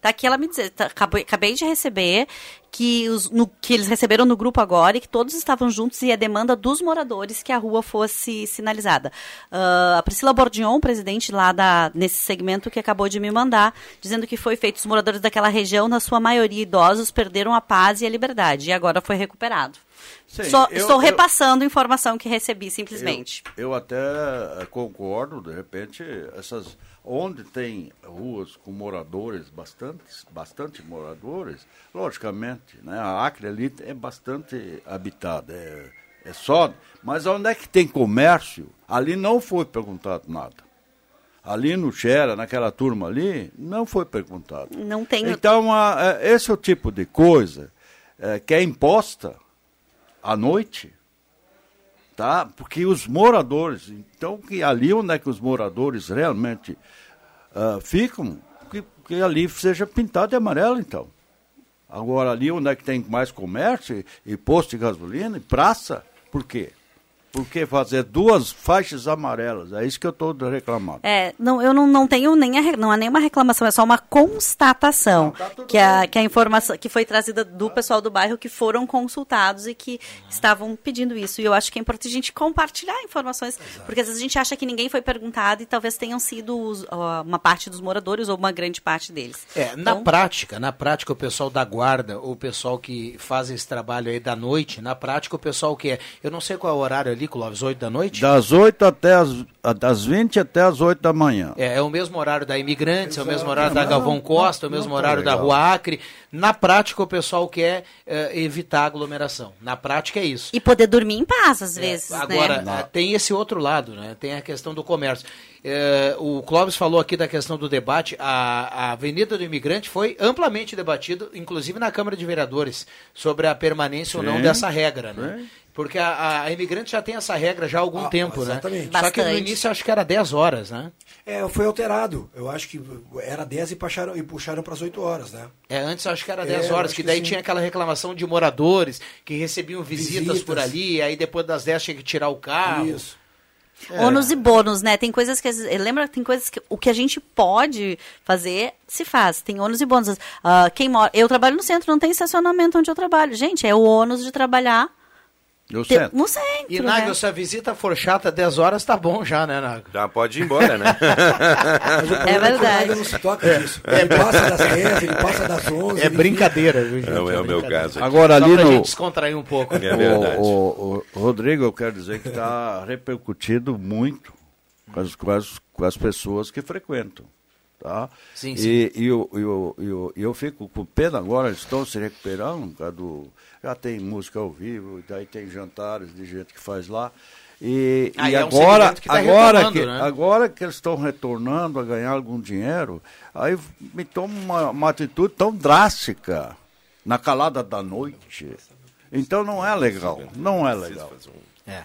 Tá aqui ela me dizer, tá, acabei, acabei, de receber que, os, no, que eles receberam no grupo agora e que todos estavam juntos e a demanda dos moradores que a rua fosse sinalizada. Uh, a Priscila Bordion, presidente lá da, nesse segmento que acabou de me mandar, dizendo que foi feito os moradores daquela região, na sua maioria idosos, perderam a paz e a liberdade e agora foi recuperado. Sim, Só, eu, estou repassando eu, informação que recebi, simplesmente. Eu, eu até concordo, de repente, essas onde tem ruas com moradores, bastante, bastante moradores, logicamente, né, a Acre ali é bastante habitada, é, é só, mas onde é que tem comércio, ali não foi perguntado nada. Ali no Xera, naquela turma ali, não foi perguntado. Não tem. Então, a, é, esse é o tipo de coisa é, que é imposta à noite, tá? Porque os moradores, então que ali onde é que os moradores realmente uh, ficam, que, que ali seja pintado de amarelo, então. Agora ali onde é que tem mais comércio e, e posto de gasolina e praça, por quê? Por que fazer duas faixas amarelas? É isso que eu estou reclamando. É, não, eu não, não tenho nem a, não há nenhuma reclamação, é só uma constatação não, tá que, a, que a informação que foi trazida do pessoal do bairro que foram consultados e que estavam pedindo isso. E eu acho que é importante a gente compartilhar informações, Exato. porque às vezes a gente acha que ninguém foi perguntado e talvez tenham sido os, uma parte dos moradores ou uma grande parte deles. É, então, na prática, na prática o pessoal da guarda, o pessoal que faz esse trabalho aí da noite, na prática o pessoal que é, eu não sei qual é o horário ali, Clóvis, 8 da noite? Das 8 até as, das 20 até as 8 da manhã. É, é o mesmo horário da Imigrantes, é o mesmo horário da Galvão Costa, é o mesmo horário da Rua Acre. Na prática, o pessoal quer é, evitar aglomeração. Na prática é isso. E poder dormir em paz, às é, vezes. É, agora, né? tem esse outro lado, né? Tem a questão do comércio. É, o Clóvis falou aqui da questão do debate. A, a Avenida do Imigrante foi amplamente debatido, inclusive na Câmara de Vereadores, sobre a permanência Sim. ou não dessa regra, né? Porque a, a imigrante já tem essa regra já há algum ah, tempo, né? exatamente. né? Só que no início acho que era 10 horas, né? É, foi alterado. Eu acho que era 10 e puxaram, e puxaram para as 8 horas, né? É, antes acho que era 10 é, horas, que daí que tinha aquela reclamação de moradores que recebiam visitas, visitas, por ali, aí depois das 10 tinha que tirar o carro. Isso. É. Ônus e bônus, né? Tem coisas que. Lembra tem coisas que o que a gente pode fazer, se faz. Tem ônus e bônus. Uh, quem mora. Eu trabalho no centro, não tem estacionamento onde eu trabalho. Gente, é o ônus de trabalhar no centro. No centro. E, Nago, né? se a visita for chata 10 horas, tá bom já, né, Nago? Já pode ir embora, né? *laughs* é verdade. não se toca disso. Ele passa das 10, ele passa das 11. É brincadeira, viu, gente? Não é, é o meu caso. Aqui. Agora ali no... gente descontrair um pouco. É verdade. O, o, o Rodrigo, eu quero dizer que está repercutindo muito com as, com, as, com as pessoas que frequentam. Tá? Sim, sim. E, e, eu, eu, eu, eu fico com pena agora, eles estão se recuperando, do, já tem música ao vivo, daí tem jantares de gente que faz lá. E, Ah, e é um agora, segmento que tá agora, que, né? agora que eles estão retornando a ganhar algum dinheiro, aí me toma uma, uma atitude tão drástica na calada da noite. Então não é legal, não é legal. É.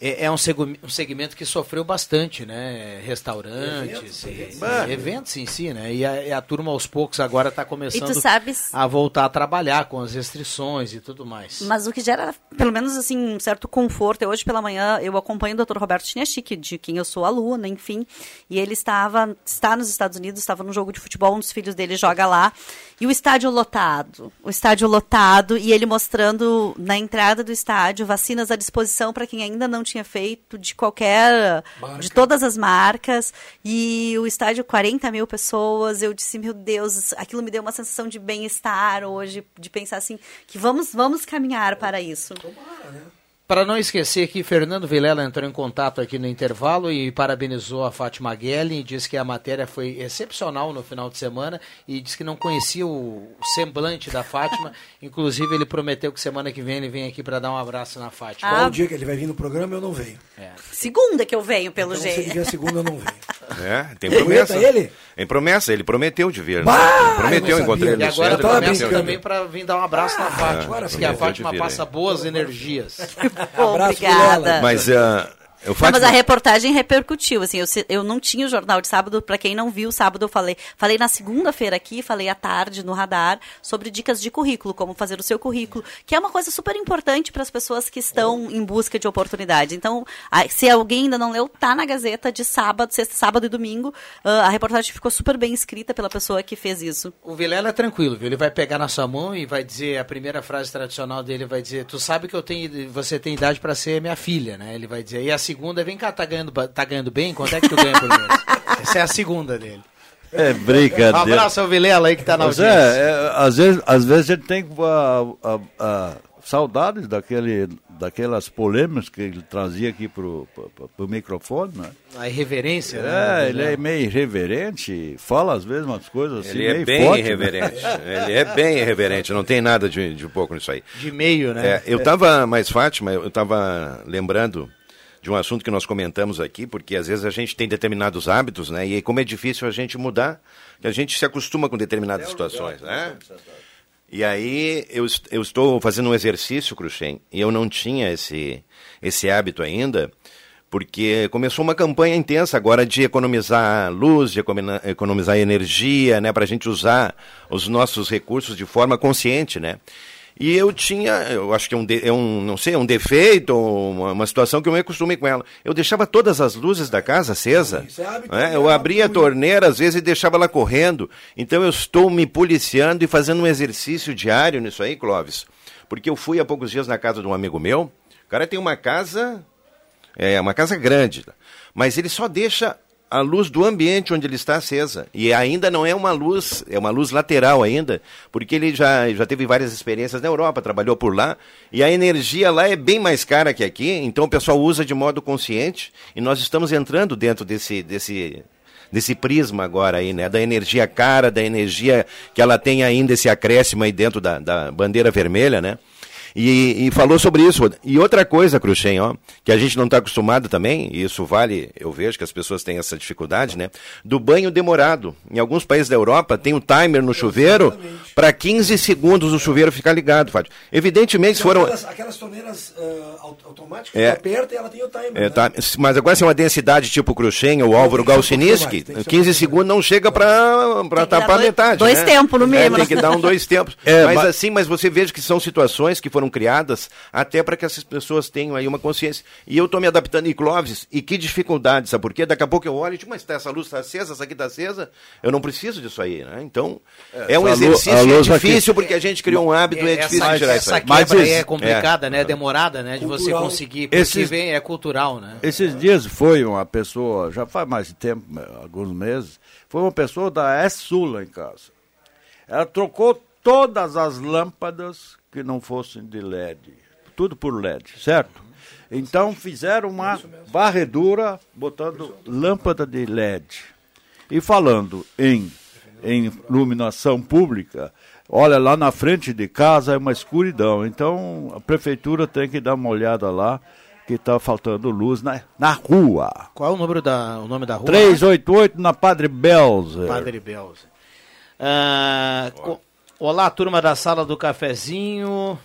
É, é um, um segmento que sofreu bastante, né? Restaurantes, e- e eventos, em si, né? E a, e a turma aos poucos agora está começando sabes- a voltar a trabalhar com as restrições e tudo mais. Mas o que gera, pelo menos assim, um certo conforto. Eu, hoje pela manhã eu acompanho o Dr. Roberto Chiniachik, de quem eu sou aluna, enfim. E ele estava, está nos Estados Unidos, estava num jogo de futebol, um dos filhos dele joga lá. E o estádio lotado. O estádio lotado e ele mostrando na entrada do estádio vacinas à disposição para quem ainda não tinha feito, de qualquer. de todas as marcas. E o estádio, 40 mil pessoas. Eu disse, meu Deus, aquilo me deu uma sensação de bem-estar hoje, de pensar assim, que vamos, vamos caminhar para isso. Para não esquecer que Fernando Vilela entrou em contato aqui no intervalo e parabenizou a Fátima Guelli e disse que a matéria foi excepcional no final de semana e disse que não conhecia o semblante da Fátima. *laughs* Inclusive, ele prometeu que semana que vem ele vem aqui para dar um abraço na Fátima. Qual o dia que ele vai vir no programa, eu não venho. Segunda que eu venho, pelo Então, se ele jeito. vier segunda, eu não venho. É, tem Ele promessa. ele? Tem promessa, ele prometeu de vir. né? Bah, prometeu, eu não encontrei ele E agora prometeu. também para vir dar um abraço na Fátima. Ah, Diz que a prometeu Fátima passa é. boas energias. *laughs* Obrigada. Mas ah, eu Não, mas a reportagem repercutiu, assim, eu, se- eu não tinha o jornal de sábado, para quem não viu, sábado eu falei, falei na segunda-feira aqui, falei à tarde no radar, sobre dicas de currículo, como fazer o seu currículo, que é uma coisa super importante para as pessoas que estão em busca de oportunidades. Então, a- se alguém ainda não leu, tá na Gazeta de sábado, sexta, sábado e domingo, ah, a reportagem ficou super bem escrita pela pessoa que fez isso. O Vilela é tranquilo, viu? Ele vai pegar na sua mão e vai dizer, a primeira frase tradicional dele vai dizer, tu sabe que eu tenho, você tem idade para ser minha filha, né? Ele vai dizer. E a segunda, vem cá, tá ganhando, tá ganhando bem? Quanto é que tu ganha por mês? *laughs* Essa é a segunda dele. É brincadeira. Um abraço ao Vilela aí que tá na Mas audiência. é, é, às, vezes, às vezes a gente tem ah, ah, ah, saudades daquele, daquelas polêmicas que ele trazia aqui pro, pro, pro microfone, né? A irreverência, né? É, ele é meio irreverente, fala às vezes umas coisas assim, ele é meio bem forte, né? irreverente. *laughs* Ele é bem irreverente, não tem nada de, de pouco nisso aí. De meio, né? É, eu estava, mais Fátima, eu estava lembrando de um assunto que nós comentamos aqui, porque às vezes a gente tem determinados hábitos, né? E como é difícil a gente mudar, que a gente se acostuma com determinadas situações, né? E aí eu, eu estou fazendo um exercício, Cruxem, e eu não tinha esse, esse hábito ainda, porque começou uma campanha intensa agora de economizar luz, de economizar energia, né, para a gente usar os nossos recursos de forma consciente, né? E eu tinha, eu acho que é um, de- é um não sei, um defeito, ou uma, uma situação que eu me acostumei com ela. Eu deixava todas as luzes da casa acesa. né? Eu abria a torneira às vezes e deixava ela correndo. Então eu estou me policiando e fazendo um exercício diário nisso aí, Clóvis. Porque eu fui há poucos dias na casa de um amigo meu. O cara tem uma casa é uma casa grande, mas ele só deixa a luz do ambiente onde ele está acesa. E ainda não é uma luz, é uma luz lateral ainda, porque ele já, já teve várias experiências na Europa, trabalhou por lá, e a energia lá é bem mais cara que aqui, então o pessoal usa de modo consciente, e nós estamos entrando dentro desse, desse, desse prisma agora aí, né? Da energia cara, da energia que ela tem ainda esse acréscimo aí dentro da, da bandeira vermelha, né? E, e falou sobre isso. E outra coisa, Cruxem, ó, que a gente não está acostumado também, e isso vale, eu vejo que as pessoas têm essa dificuldade, né? Do banho demorado. Em alguns países da Europa tem um timer no chuveiro para 15 segundos o chuveiro ficar ligado, Fábio. Evidentemente, São foram. aquelas, aquelas torneiras aut- automáticas, É. aperta e ela tem o timer. É, né? tá, mas agora se é uma densidade tipo Cruxem ou Álvaro Galciniski, 15 segundos não chega para tapar dois- metade. dois né? tempos, no É, mínimo. tem que dar um dois *laughs* tempos. É, mas, mas- assim, mas você veja que são situações que foram criadas até para que essas pessoas tenham aí uma consciência. E eu estou me adaptando em Clóvis, e que dificuldade, sabe por quê? Daqui a pouco eu olho e digo, mas tá, essa luz está acesa, essa aqui está acesa, eu não preciso disso aí, né? Então, é, um a lu- exercício é aqui- difícil porque a gente criou um hábito e é essa, difícil tirar isso essa quebra Mas é complicada, né? Demorada, né? De você conseguir. Porque Esses- vem, é cultural, né? Esses dias foi uma pessoa, já faz mais tempo, alguns meses, foi uma pessoa da S-Sul lá em casa. Ela trocou todas as lâmpadas que não fossem de LED. Tudo por LED, certo? Então fizeram uma varredura botando lâmpada de LED. E falando em, em iluminação pública, olha, lá na frente de casa é uma escuridão. Então a prefeitura tem que dar uma olhada lá que está faltando luz na, na rua. Qual é o número da, o nome da rua? 388 na Padre Belzer. Padre Belzer. Ah, olá, turma da sala do cafezinho.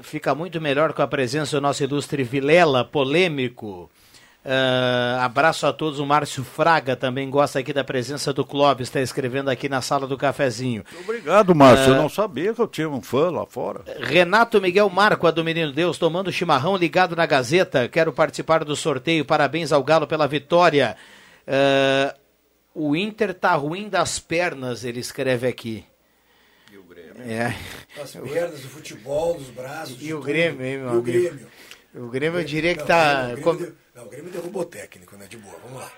Fica muito melhor com a presença do nosso ilustre Vilela, polêmico. Ah, abraço a todos. O Márcio Fraga também gosta aqui da presença do Clóvis, está escrevendo aqui na sala do cafezinho. Obrigado, Márcio. Ah, Eu não sabia que eu tinha um fã lá fora. Renato Miguel Marco, a do Menino Deus, tomando chimarrão ligado na Gazeta. Quero participar do sorteio. Parabéns ao Galo pela vitória. Ah, o Inter tá ruim das pernas, ele escreve aqui. Grêmio? É. As pernas, o futebol, os braços. E o tudo. Grêmio, hein, meu E o amigo? Grêmio. O Grêmio eu diria que Não, tá. o Grêmio, não, o Grêmio derrubou o técnico, né? De boa, vamos lá.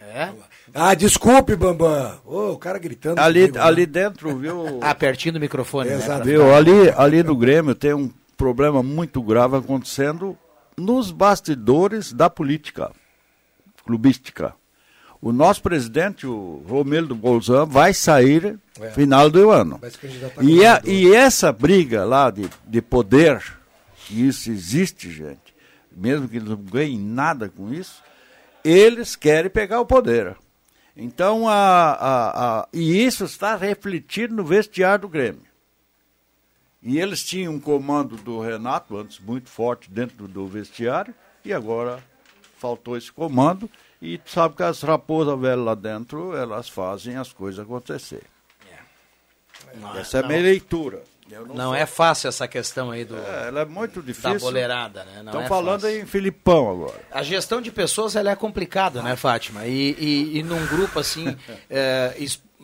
É? Ah, desculpe, Bambam. Ô, o cara gritando. Ali, comigo, né? ali dentro, viu? *laughs* Ah, pertinho do microfone, né? Exato. pra Viu? Ali, ali no Grêmio tem um problema muito grave acontecendo nos bastidores da política clubística. O nosso presidente, o Romildo Bolzan, vai sair É. final do ano. E, a- governador. e essa briga lá de, de poder, que isso existe, gente, mesmo que eles não ganhem nada com isso, eles querem pegar o poder. Então, a, a, a, e isso está refletido no vestiário do Grêmio. E eles tinham um comando do Renato, antes muito forte dentro do vestiário, e agora faltou esse comando. E tu sabe que as raposas velhas lá dentro, elas fazem as coisas acontecer. Essa é a não- minha leitura. Não sei. é fácil essa questão aí do. É, ela é muito difícil. Da boleirada, né? Não Estão é falando fácil. em Filipão agora. A gestão de pessoas ela é complicada, né, Fátima? E, e, e num grupo assim, *laughs* é,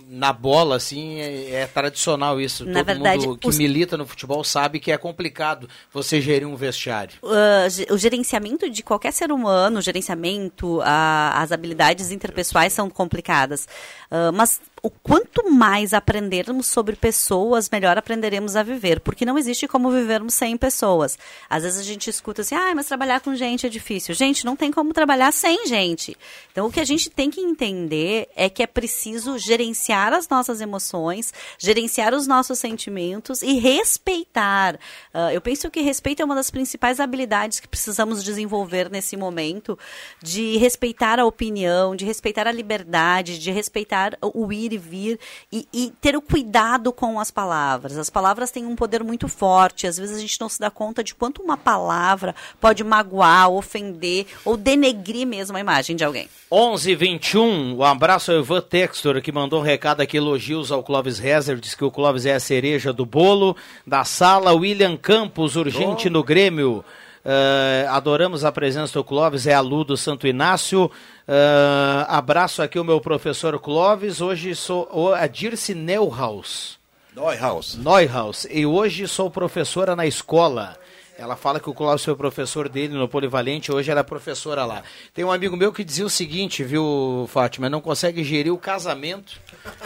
na bola, assim, é, é tradicional isso. Na Todo verdade, mundo que os- milita no futebol sabe que é complicado você gerir um vestiário. Uh, o gerenciamento de qualquer ser humano, o gerenciamento, a- as habilidades interpessoais são complicadas. Uh, mas o quanto mais aprendermos sobre pessoas, melhor aprenderemos a viver. Porque não existe como vivermos sem pessoas. Às vezes a gente escuta assim, ah, mas trabalhar com gente é difícil. Gente, não tem como trabalhar sem gente. Então o que a gente tem que entender é que é preciso gerenciar as nossas emoções, gerenciar os nossos sentimentos e respeitar. Ah, eu penso que respeito é uma das principais habilidades que precisamos desenvolver nesse momento, de respeitar a opinião, de respeitar a liberdade, de respeitar o ir e vir e, e ter o cuidado com as palavras. As palavras têm um poder muito forte. Às vezes a gente não se dá conta de quanto uma palavra pode magoar, ofender ou denegrir mesmo a imagem de alguém. 11 21 um abraço ao Ivan Textor, que mandou um recado aqui, elogios ao Clóvis Rezer, diz que o Clóvis é a cereja do bolo. Da sala, William Campos, urgente no Grêmio. Eh, adoramos a presença do Clóvis, é a Lu do Santo Inácio. Eh, abraço aqui o meu professor Clóvis, hoje sou o- a Dirce Neuhaus. Neuhaus. Neuhaus. E hoje sou professora na escola. Ela fala que o Cláudio foi professor dele no Polivalente, hoje ela é professora lá. Tem um amigo meu que dizia o seguinte, viu, Fátima? Não consegue gerir o casamento.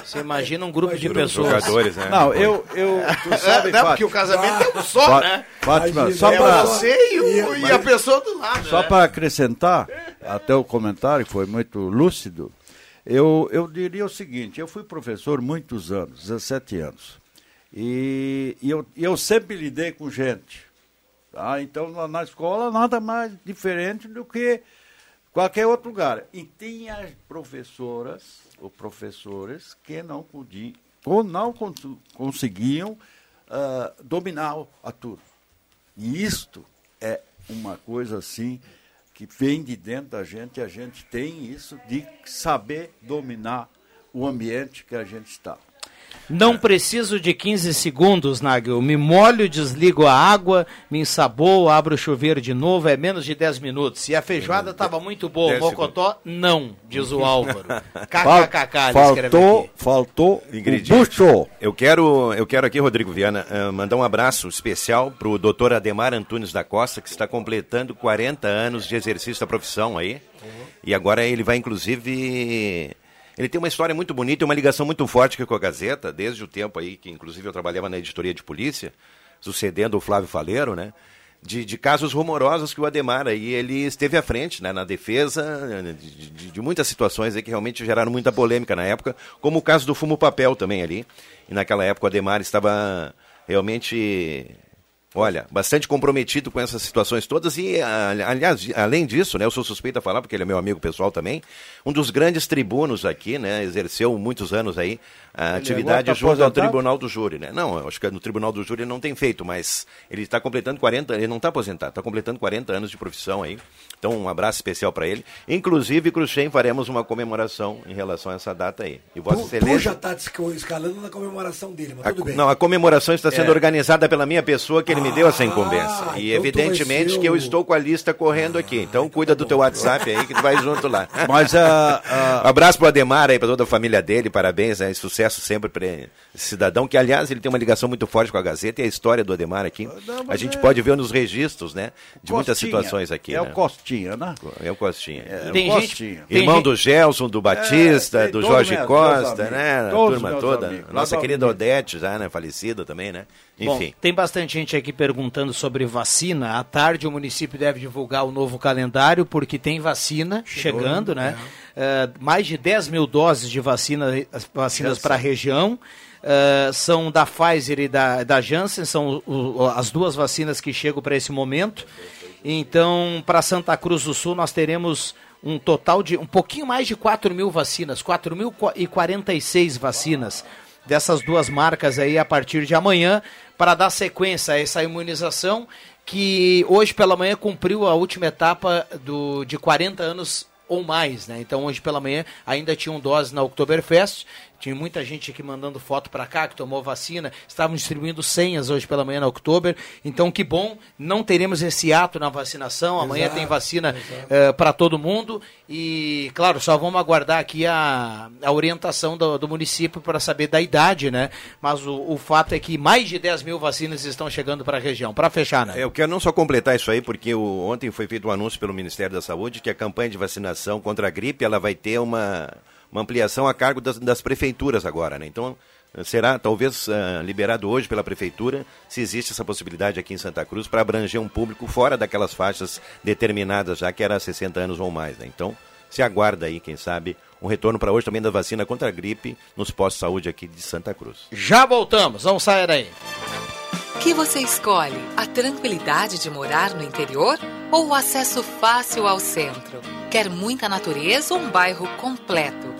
Você imagina um grupo de pessoas. jogadores, né? Não, eu, eu, tu *laughs* sabe, não, Fátima. porque o casamento é um só, Fá- né? Fátima, só é você e, o- e a pessoa do lado. Só né? para acrescentar, até o comentário foi muito lúcido, eu, eu diria o seguinte, eu fui professor muitos anos, 17 anos, e, e eu, eu sempre lidei com gente. Tá? Então, na, na escola, nada mais diferente do que qualquer outro lugar. E tinha professoras ou professores que não podiam, ou não cons- conseguiam ah, dominar a turma. E isto é uma coisa assim que vem de dentro da gente, e a gente tem isso de saber dominar o ambiente que a gente está. Não preciso de 15 segundos, Nagel. Me molho, desligo a água, me ensaboo, abro o chuveiro de novo, é menos de 10 minutos. E a feijoada estava muito boa, o 10 Mocotó, não, diz o *laughs* Álvaro. KKKK, ele escreve faltou, aqui. faltou Ingrediente. bucho. Eu quero, eu quero aqui, Rodrigo Viana, eh, mandar um abraço especial para o doutor Ademar Antunes da Costa, que está completando 40 anos de exercício da profissão aí. E agora ele vai, inclusive. Ele tem uma história muito bonita e uma ligação muito forte com a Gazeta, desde o tempo aí que, inclusive, eu trabalhava na editoria de polícia, sucedendo o Flávio Faleiro, né? De, de casos rumorosos que o Ademar aí ele esteve à frente, né, na defesa eh, de, de- de muitas situações aí que realmente geraram muita polêmica na época, como o caso do fumo papel também ali. E naquela época o Ademar estava realmente Olha, bastante comprometido com essas situações todas e, aliás, além disso, né, eu sou suspeito a falar, porque ele é meu amigo pessoal também, um dos grandes tribunos aqui, né, exerceu muitos anos aí a atividade tá junto ao? Tribunal do Júri, né? Não, eu acho que no Tribunal do Júri ele não tem feito, mas ele está completando 40, ele não está aposentado, está completando 40 anos de profissão aí. Então, um abraço especial para ele. Inclusive, Cruxem, faremos uma comemoração em relação a essa data aí. E Vossa Tu, tu Excelência... já está escalando na comemoração dele, mas A- tudo bem. Não, a comemoração está sendo É. organizada pela minha pessoa que ele me deu essa incumbência. e então tu evidentemente que eu o- estou com a lista correndo aqui. Então cuida do teu WhatsApp aí que tu vai junto lá. Mas a- a- Um abraço pro Ademar aí, para toda a família dele, parabéns, né? Sucesso sempre para esse cidadão, que aliás ele tem uma ligação muito forte com a Gazeta e a história do Ademar aqui. a gente é- pode ver nos registros, né? De muitas Costinha. situações aqui. É né? o Costinha, né? É o Costinha. É, Tem o gente- Costinha. Irmão do Gelson, do Batista, É, do Jorge Costa, né? A turma toda. amigos. Nossa querida Odete, já, né? Falecida também, né? Bom, Enfim. tem bastante gente aqui perguntando sobre vacina. À tarde o município deve divulgar o novo calendário, porque tem vacina chegando, né? Eh, mais de 10 mil doses de vacina, vacinas para a região. Eh, são da Pfizer e da, da Janssen, são o- as duas vacinas que chegam para esse momento. Então, para Santa Cruz do Sul, nós teremos um total de um pouquinho mais de 4 mil vacinas, 4.046 vacinas dessas duas marcas aí a partir de amanhã para dar sequência a essa imunização que hoje pela manhã cumpriu a última etapa do, de 40 anos ou mais, né? Então hoje pela manhã ainda tinham doses na Oktoberfest. Tinha muita gente aqui mandando foto para cá que tomou vacina. Estavam distribuindo senhas hoje pela manhã na Oktober. Então que bom, não teremos esse ato na vacinação. Amanhã Exato, tem vacina para todo mundo. E claro, só vamos aguardar aqui a, a orientação do, do município para saber da idade, né? Mas o, o fato é que mais de 10 mil vacinas estão chegando para a região. Para fechar, né? Eu quero não só completar isso aí, porque o- ontem foi feito um anúncio pelo Ministério da Saúde que a campanha de vacinação contra a gripe ela vai ter uma, uma ampliação a cargo das, das prefeituras agora, né? Então será talvez ah, liberado hoje pela prefeitura, se existe essa possibilidade aqui em Santa Cruz para abranger um público fora daquelas faixas determinadas já que era 60 anos ou mais, né? Então se aguarda aí, quem sabe, um retorno para hoje também da vacina contra a gripe nos postos de saúde aqui de Santa Cruz. Já voltamos, vamos sair aí. que você escolhe? A tranquilidade de morar no interior ou o acesso fácil ao centro? Quer muita natureza ou um bairro completo?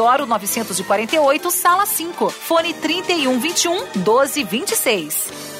948, sala 5. Fone 3121 1226.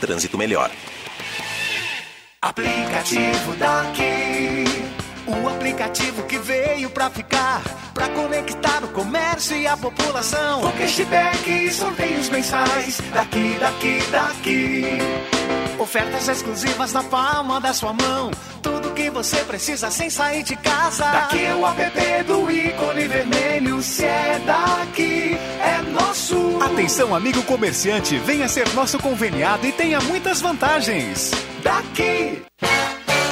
trânsito melhor. Aplicativo. O aplicativo que veio pra ficar, pra conectar o comércio e a população. Com cashback e sorteios mensais, daqui, daqui, daqui. Ofertas exclusivas na palma da sua mão. Tudo que você precisa sem sair de casa. Daqui é o app do ícone vermelho. Se é daqui, é nosso. Atenção, amigo comerciante, venha ser nosso conveniado e tenha muitas vantagens. Daqui.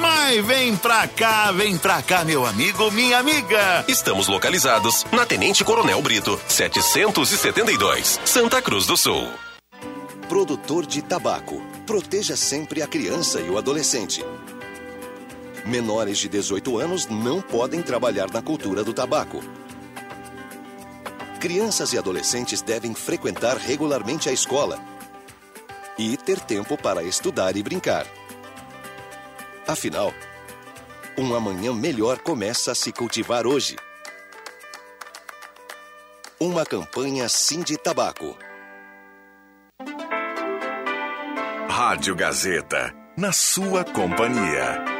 Mas vem pra cá, vem pra cá, meu amigo, minha amiga. Estamos localizados na Tenente Coronel Brito, 772, Santa Cruz do Sul. Produtor de tabaco. Proteja sempre a criança e o adolescente. Menores de 18 anos não podem trabalhar na cultura do tabaco. Crianças e adolescentes devem frequentar regularmente a escola e ter tempo para estudar e brincar. Afinal, um amanhã melhor começa a se cultivar hoje. Uma campanha Sim de Tabaco. Rádio Gazeta, na sua companhia.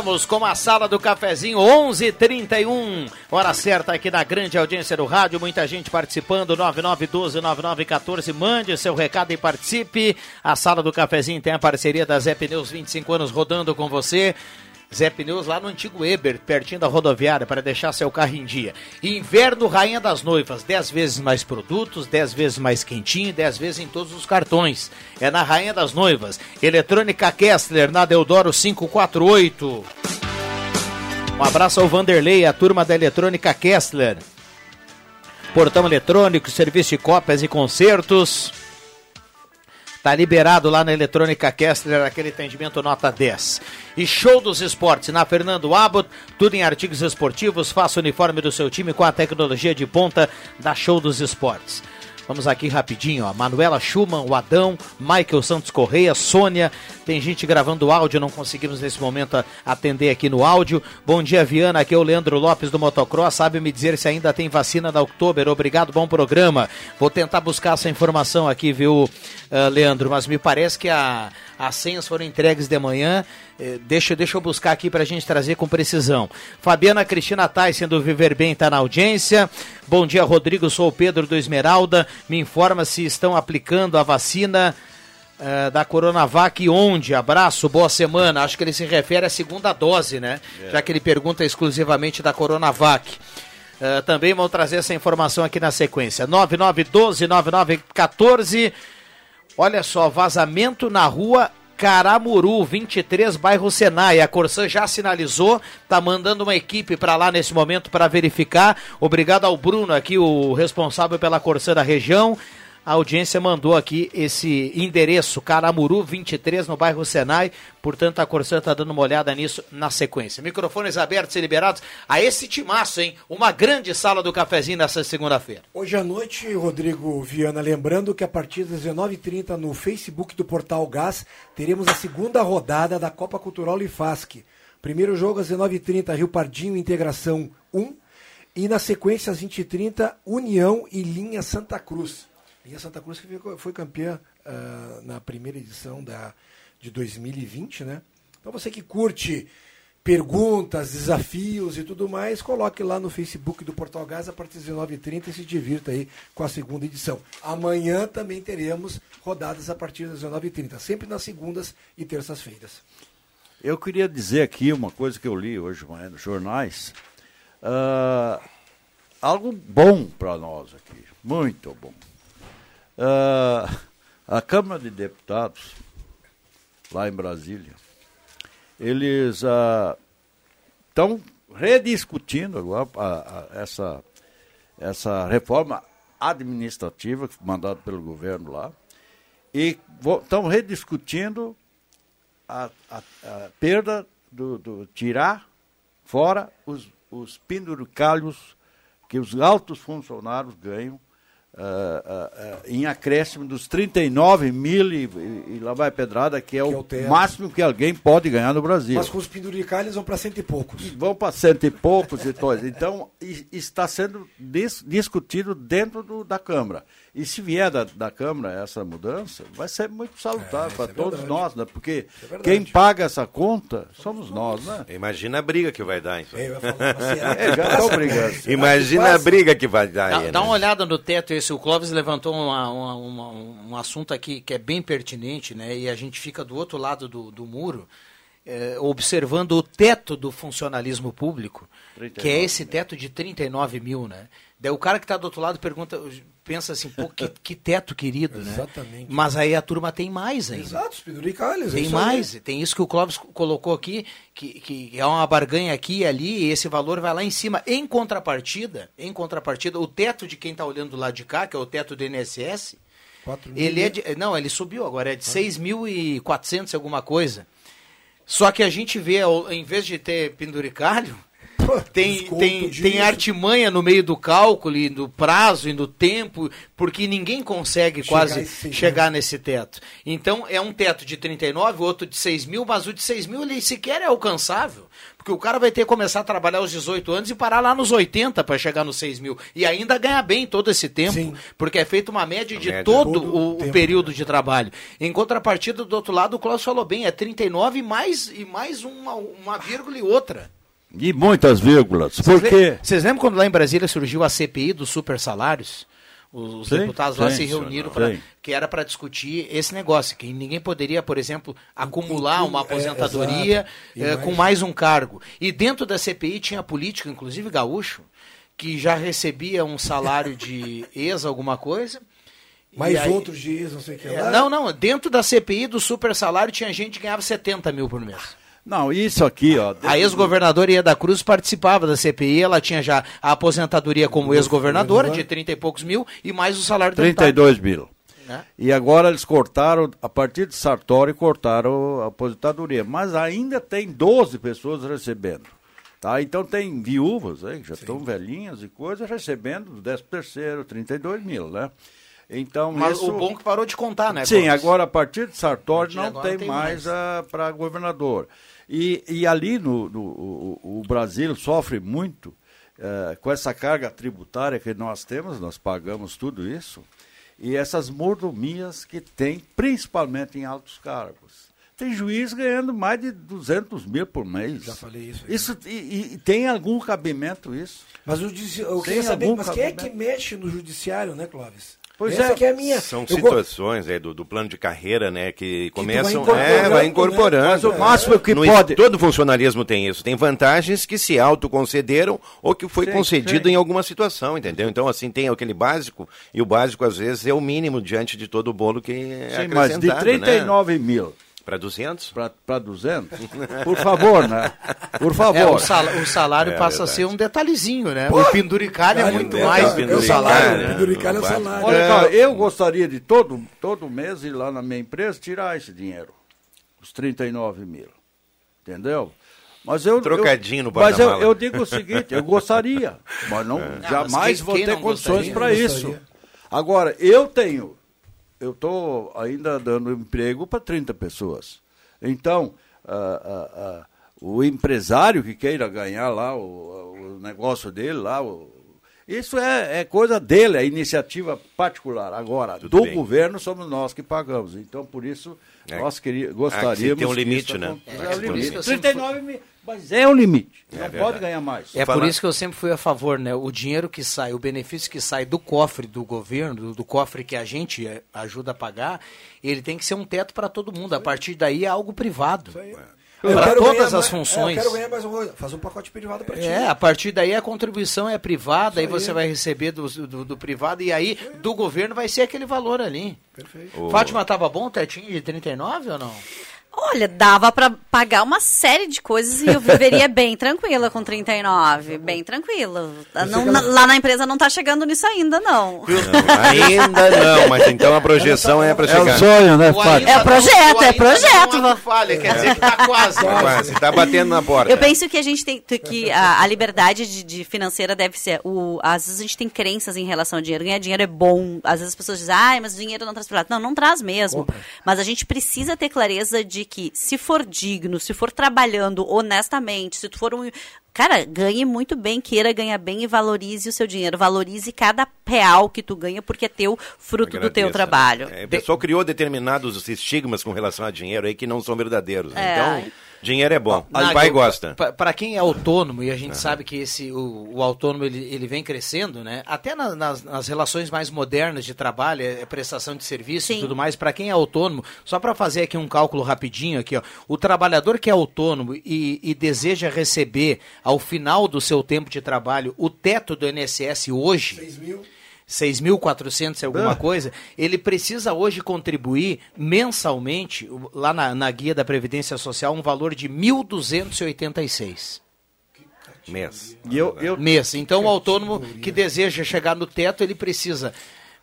Voltamos com a sala do cafezinho 11:31 hora certa aqui na grande audiência do rádio. Muita gente participando 99129914. Mande seu recado e participe. A sala do cafezinho tem a parceria da Zé Pneus 25 anos rodando com você. Zé Pneus lá no antigo Eber, pertinho da rodoviária, para deixar seu carro em dia. Inverno Rainha das Noivas, 10 vezes mais produtos, 10 vezes mais quentinho, 10 vezes em todos os cartões. É na Rainha das Noivas. Eletrônica Kessler, na Deodoro 548. Um abraço ao Vanderlei, a turma da Eletrônica Kessler. Portão eletrônico, serviço de cópias e concertos. Tá liberado lá na Eletrônica Kessler, aquele atendimento nota 10. E show dos esportes na Fernando Abbott, tudo em artigos esportivos. Faça o uniforme do seu time com a tecnologia de ponta da Show dos Esportes. Vamos aqui rapidinho, ó. Manuela Schumann, o Adão, Michael Santos Correia, Sônia. Tem gente gravando áudio, não conseguimos nesse momento atender aqui no áudio. Bom dia, Viana. Aqui é o Leandro Lopes do Motocross. Sabe me dizer se ainda tem vacina da Oktober? Obrigado, bom programa. Vou tentar buscar essa informação aqui, viu, uh, Leandro? Mas me parece que a, as senhas foram entregues de manhã. Eh, Deixa, deixa eu buscar aqui para a gente trazer com precisão. Fabiana Cristina Tyson do Viver Bem está na audiência. Bom dia, Rodrigo. Sou o Pedro do Esmeralda. Me informa se estão aplicando a vacina eh, da Coronavac e onde. Abraço, boa semana. Acho que ele se refere à segunda dose, né? É. Já que ele pergunta exclusivamente da Coronavac. Eh, também vou trazer essa informação aqui na sequência. 9912-9914. Olha só, vazamento na rua Caramuru, 23, bairro Senai. A Corsã já sinalizou, tá mandando uma equipe para lá nesse momento para verificar. Obrigado ao Bruno aqui, o responsável pela Corsã da região. A audiência mandou aqui esse endereço, Caramuru 23, no bairro Senai. Portanto, a Corsã está dando uma olhada nisso na sequência. Microfones abertos e liberados a esse timaço, hein? Uma grande sala do cafezinho nessa segunda-feira. Hoje à noite, Rodrigo Viana, lembrando que a partir das 19h30 no Facebook do Portal Gás, teremos a segunda rodada da Copa Cultural Lifasque. Primeiro jogo às 19h30, Rio Pardinho Integração 1. E na sequência, às 20h30, União e Linha Santa Cruz. Linha Santa Cruz que foi- campeã ah, na primeira edição da, de 2020, né? Então você que curte perguntas, desafios e tudo mais, coloque lá no Facebook do Portal Gás a partir das 19h30 e se divirta aí com a segunda edição. Amanhã também teremos rodadas a partir das 19h30, sempre nas segundas e terças-feiras. Eu queria dizer aqui uma coisa que eu li hoje manhã nos jornais. Ah, algo bom para nós aqui, muito bom. Ah, a Câmara de Deputados, lá em Brasília, eles estão rediscutindo agora a- a- essa, essa reforma administrativa mandada pelo governo lá e estão rediscutindo a, a- a perda do, do tirar fora os, os penduricalhos que os altos funcionários ganham ah, ah, em acréscimo dos 39 mil e, e- e lá vai pedrada, que é o, é o máximo que alguém pode ganhar no Brasil. Mas com os penduricalhos vão para cento e poucos. Vão para cento e poucos e coisa. Então, está sendo dis- discutido dentro do- da Câmara. E se vier da, da Câmara essa mudança, vai ser muito salutar para todos verdade. nós, né? Porque é quem paga essa conta somos nós, né? Imagina a briga que vai dar. *laughs* É, já estão brigando. Imagina a briga que vai dar Dá, aí. dá né? uma olhada no teto esse. O Clóvis levantou uma- uma- uma- um assunto aqui que é bem pertinente, né? E a gente fica do outro lado do, do muro, eh, observando o teto do funcionalismo público, que é 39 esse teto de 39 mil, né? Daí o cara que está do outro lado pergunta, pensa assim, pô, que, que teto querido, né? Exatamente. Mas aí a turma tem mais ainda. Exato, os penduricalhos. é Tem isso aí. mais, tem isso que o Clóvis colocou aqui, que, que é uma barganha aqui e ali, e esse valor vai lá em cima. Em contrapartida, em contrapartida, o teto de quem está olhando do lado de cá, que é o teto do INSS, ele é de, não, ele subiu agora, é de 6.400 alguma coisa. Só que a gente vê, em vez de ter penduricalho, tem, tem, disso. tem artimanha no meio do cálculo e do prazo e do tempo, porque ninguém consegue Chegar quase a esse chegar nesse teto. Então é um teto de 39, outro de 6 mil, mas o de 6 mil ele sequer é alcançável. Porque o cara vai ter que começar a trabalhar aos 18 anos e parar lá nos 80 para chegar nos 6 mil. E ainda ganhar bem todo esse tempo, porque é feita uma média de média. todo, Todo o, o período de trabalho. Em contrapartida, do outro lado, o Klaus falou bem, é 39 e mais, e mais uma, uma vírgula e outra. E muitas vírgulas. Vocês Porque le- Vocês lembram quando lá em Brasília surgiu a CPI dos super salários? Os, Sim, deputados lá sim, se reuniram para que era para discutir esse negócio, que ninguém poderia, por exemplo, acumular uma é, aposentadoria eh, mais- com mais um cargo. E dentro da CPI tinha político, inclusive gaúcho, que já recebia um salário de *laughs* ex alguma coisa. Mais aí- outros dias, não sei o que É, lá. Não, não, dentro da CPI do super salário tinha gente que ganhava 70 mil por mês. Não, isso aqui, ó. A ex-governadora Ieda Cruz participava da CPI, ela tinha já a aposentadoria como ex-governadora de 30 e poucos mil e mais o salário do 32 mil. Né? E agora eles cortaram, a partir de Sartori, cortaram a aposentadoria. Mas ainda tem 12 pessoas recebendo. Tá? Então tem viúvas aí, que já estão velhinhas e coisas, recebendo do 13 terceiro, 32 mil, né? Então, Mas isso... o bom é que parou de contar, né? Sim, agora a partir de Sartori não tem, tem mais, mais. para governador. E, e ali no, no- o, o Brasil sofre muito eh, com essa carga tributária que nós temos, nós pagamos tudo isso, e essas mordomias que tem, principalmente em altos cargos. Tem juiz ganhando mais de 200 mil por mês. Já falei isso. Isso, e, e- e tem algum cabimento isso? Mas o judici- eu queria saber, mas quem é que mexe no judiciário, né, Clóvis? Pois Essa é. que é a minha. São eu go- situações aí do, do plano de carreira, né, que começam, incorporando, é, vai né? incorporando. Mas o máximo que No- pode- Todo funcionalismo tem isso. Tem vantagens que se autoconcederam ou que foi Sim, concedido sim. em alguma situação, entendeu? Então, assim, tem aquele básico, e o básico, às vezes, é o mínimo diante de todo o bolo que é Sim, mas de acrescentado, 39 mil Para 200? para 200, por favor, né? Por favor. É, o, sal- o salário É passa a verdade. ser um detalhezinho, né? o penduricalho é muito é, mais é, do que é o salário. né? o penduricalho é o salário. Olha, cara, eu gostaria de todo, todo mês ir lá na minha empresa tirar esse dinheiro, os 39 mil. Entendeu? Mas eu, Trocadinho eu, no Mas eu, eu digo o seguinte, eu gostaria, mas não, mas jamais quem- vou quem ter condições para isso. Agora, eu tenho, eu estou ainda dando emprego para 30 pessoas. Então, ah, ah, ah, o empresário que queira ganhar lá o, o negócio dele lá, o, isso é, é, coisa dele, é iniciativa particular. Agora, Tudo do bem. governo somos nós que pagamos. Então, por isso, É. nós queria, Ah, gostaríamos. tem um limite, né? É, É, um limite. limite. 39 mil. Mas é o limite. É não verdade. pode ganhar mais. É por isso que eu sempre fui a favor, né? O dinheiro que sai, o benefício que sai do cofre do governo, do, do cofre que a gente eh, ajuda a pagar, ele tem que ser um teto para todo mundo. A partir daí é algo privado. Eu Para todas as mais- funções. É, eu quero ganhar mais uma coisa. Faz um pacote privado pra ti. É, a partir daí a contribuição é privada, aí aí. você vai receber do, do, do privado e aí do governo vai ser aquele valor ali. Perfeito. O- Fátima, tava bom o tetinho de 39 ou não? Olha, dava pra pagar uma série de coisas e eu viveria *laughs* bem tranquila com 39. Bem tranquila. Não- na- lá na empresa não tá chegando nisso ainda, não. Ainda não, mas então a projeção é para É chegar. o sonho, né, O Fátima? ainda É não- projeto, é projeto. não falha, quer dizer que tá quase. Tá quase, tá batendo na porta. Eu penso que a gente tem que a, a liberdade de, de financeira deve ser o às vezes a gente tem crenças em relação ao dinheiro. Ganhar dinheiro é bom. Às vezes as pessoas dizem: "Ai, mas o dinheiro não traz pra lá". Não, não traz mesmo. Mas a gente precisa ter clareza de que se for digno, se for trabalhando honestamente, se tu for um Cara, ganhe muito bem, queira ganhar bem e valorize o seu dinheiro. Valorize cada real que tu ganha, porque é teu fruto do teu Agradeço, trabalho. né? É, o pessoal criou determinados estigmas com relação a dinheiro aí que não são verdadeiros. né? É. Então, dinheiro é bom. O Nagel, pai gosta. Para quem é autônomo, e a gente sabe que esse, o, o autônomo ele, ele vem crescendo, né? Até na- nas, nas relações mais modernas de trabalho, é, é prestação de serviço e tudo mais, para quem é autônomo, só para fazer aqui um cálculo rapidinho aqui, ó, o trabalhador que é autônomo e, e deseja receber ao final do seu tempo de trabalho o teto do INSS hoje. 6 mil. 6.400 e alguma Ah. coisa, ele precisa hoje contribuir mensalmente, lá na, na guia da Previdência Social, um valor de 1.286 Mês. E eu, eu, mês. Então, o autônomo que deseja chegar no teto, ele precisa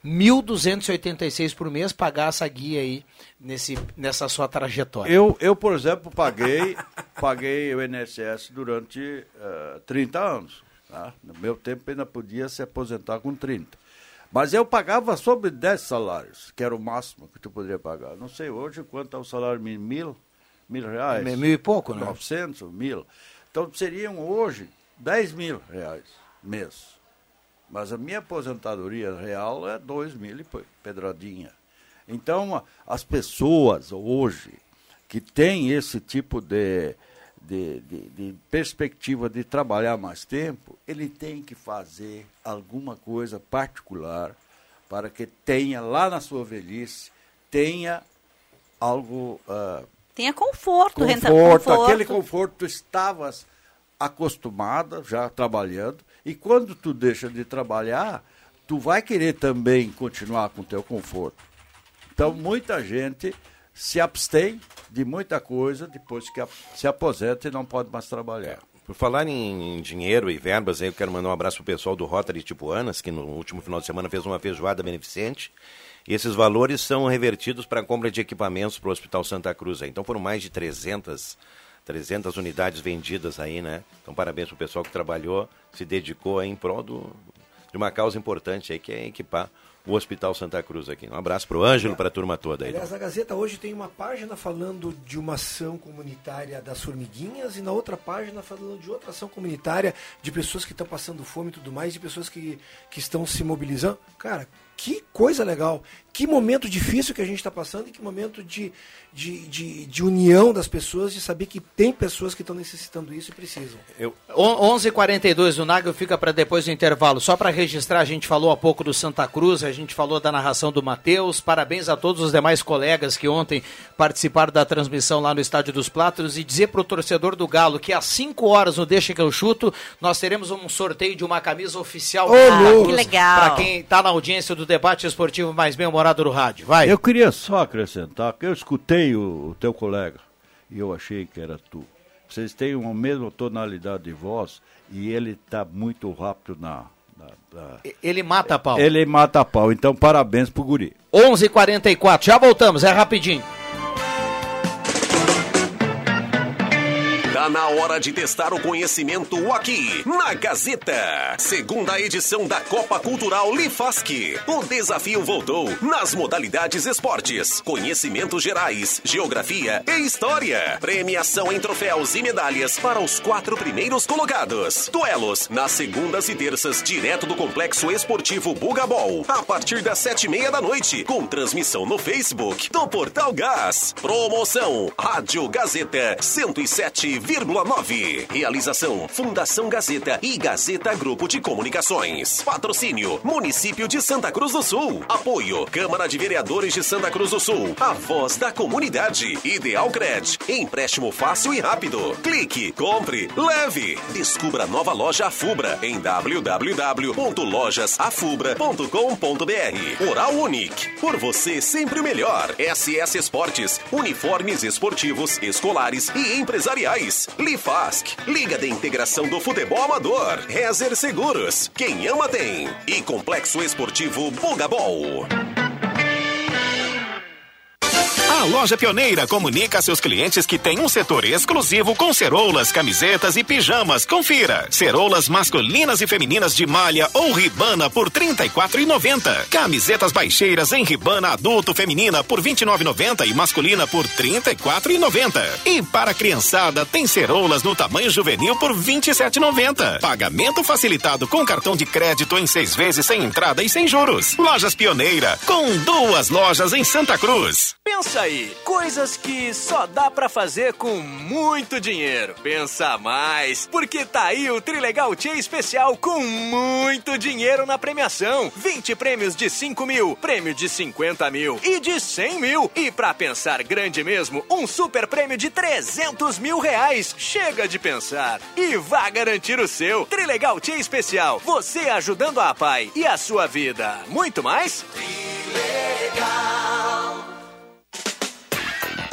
1.286 por mês pagar essa guia aí nesse, nessa sua trajetória. Eu, eu, por exemplo, paguei, *laughs* paguei o INSS durante eh, 30 anos. tá? No meu tempo ainda podia se aposentar com 30. Mas eu pagava sobre 10 salários, que era o máximo que tu poderia pagar. Não sei hoje quanto é o salário mínimo, mil, mil reais. Mil- mil e pouco, né? 900, mil. Então seriam hoje 10 mil reais mês. Mas a minha aposentadoria real é 2 mil e pe- pedradinha. Então, as pessoas hoje que têm esse tipo de, de, de- de perspectiva de trabalhar mais tempo, ele tem que fazer alguma coisa particular para que tenha lá na sua velhice, tenha algo ah, Tenha conforto, renta- conforto, conforto. aquele conforto tu estavas acostumada já trabalhando e quando tu deixa de trabalhar tu vai querer também continuar com o teu conforto então muita gente se abstém de muita coisa depois que se aposenta e não pode mais trabalhar Por falar em, dinheiro e verbas, eu quero mandar um abraço pro pessoal do Rotary Tipuanas, que no último final de semana fez uma feijoada beneficente. E esses valores são revertidos para a compra de equipamentos para o Hospital Santa Cruz. Então foram mais de 300, 300 unidades vendidas aí, né? Então parabéns pro pessoal que trabalhou, se dedicou em prol do, de uma causa importante aí, que é equipar o Hospital Santa Cruz aqui. Um abraço pro Ângelo, para a turma toda aí. Aliás, na Gazeta hoje tem uma página falando de uma ação comunitária das formiguinhas e na outra página falando de outra ação comunitária de pessoas que estão passando fome e tudo mais, de pessoas que, que estão se mobilizando. Cara, que coisa legal. Que momento difícil que a gente está passando e que momento de, de, de, de união das pessoas, de saber que tem pessoas que estão necessitando isso e precisam. Eu, 11:42 o Nagel fica para depois do intervalo. Só para registrar, a gente falou há pouco do Santa Cruz, a gente falou da narração do Matheus. Parabéns a todos os demais colegas que ontem participaram da transmissão lá no Estádio dos Plátanos e dizer pro torcedor do Galo que às 5 horas no Deixa que eu chuto, nós teremos um sorteio de uma camisa oficial legal. Para quem tá na audiência do debate esportivo mais bem humorado do rádio. Vai. eu queria só acrescentar que eu escutei o, o teu colega e eu achei que era tu vocês têm uma mesma tonalidade de voz e ele está muito rápido na, na- na- Ele mata a pau. Ele mata a pau, então parabéns pro guri. 11:44. Já voltamos, é rapidinho. Tá na hora de testar o conhecimento aqui, na Gazeta. Segunda edição da Copa Cultural Lifask. O desafio voltou nas modalidades esportes, conhecimentos gerais, geografia e história. Premiação em troféus e medalhas para os quatro primeiros colocados. Duelos nas segundas e terças, direto do Complexo Esportivo Bugabol, a partir das sete e meia da noite, com transmissão no Facebook do Portal Gás. Promoção Rádio Gazeta 107,9. Realização Fundação Gazeta e Gazeta Grupo de Comunicações. Patrocínio Município de Santa Cruz do Sul. Apoio Câmara de Vereadores de Santa Cruz do Sul. A voz da comunidade. Ideal Cred. Empréstimo fácil e rápido. Clique, compre, leve. Descubra a nova loja Afubra em www.lojasafubra.com.br. Oral Unique. Por você sempre o melhor. SS Esportes. Uniformes esportivos, escolares e empresariais. Lifask. Liga de Integração do Futebol Amador. Rezer Seguros. Quem ama tem. E Complexo Esportivo Bugabol. A loja Pioneira comunica a seus clientes que tem um setor exclusivo com ceroulas, camisetas e pijamas. Confira. Ceroulas masculinas e femininas de malha ou ribana por R$ 34,90. Camisetas baixeiras em ribana adulto feminina por R$ 29,90 e masculina por R$ 34,90. E para a criançada tem ceroulas no tamanho juvenil por R$ 27,90. Pagamento facilitado com cartão de crédito em seis vezes sem entrada e sem juros. Lojas Pioneira, com duas lojas em Santa Cruz. Pensa aí, coisas que só dá pra fazer com muito dinheiro. Pensa mais, porque tá aí o Trilegal Tia Especial com muito dinheiro na premiação. 20 prêmios de 5 mil, prêmio de 50 mil e de 100 mil. E pra pensar grande mesmo, um super prêmio de 300 mil reais. Chega de pensar e vá garantir o seu. Trilegal Tia Especial, você ajudando a pai e a sua vida. Muito mais?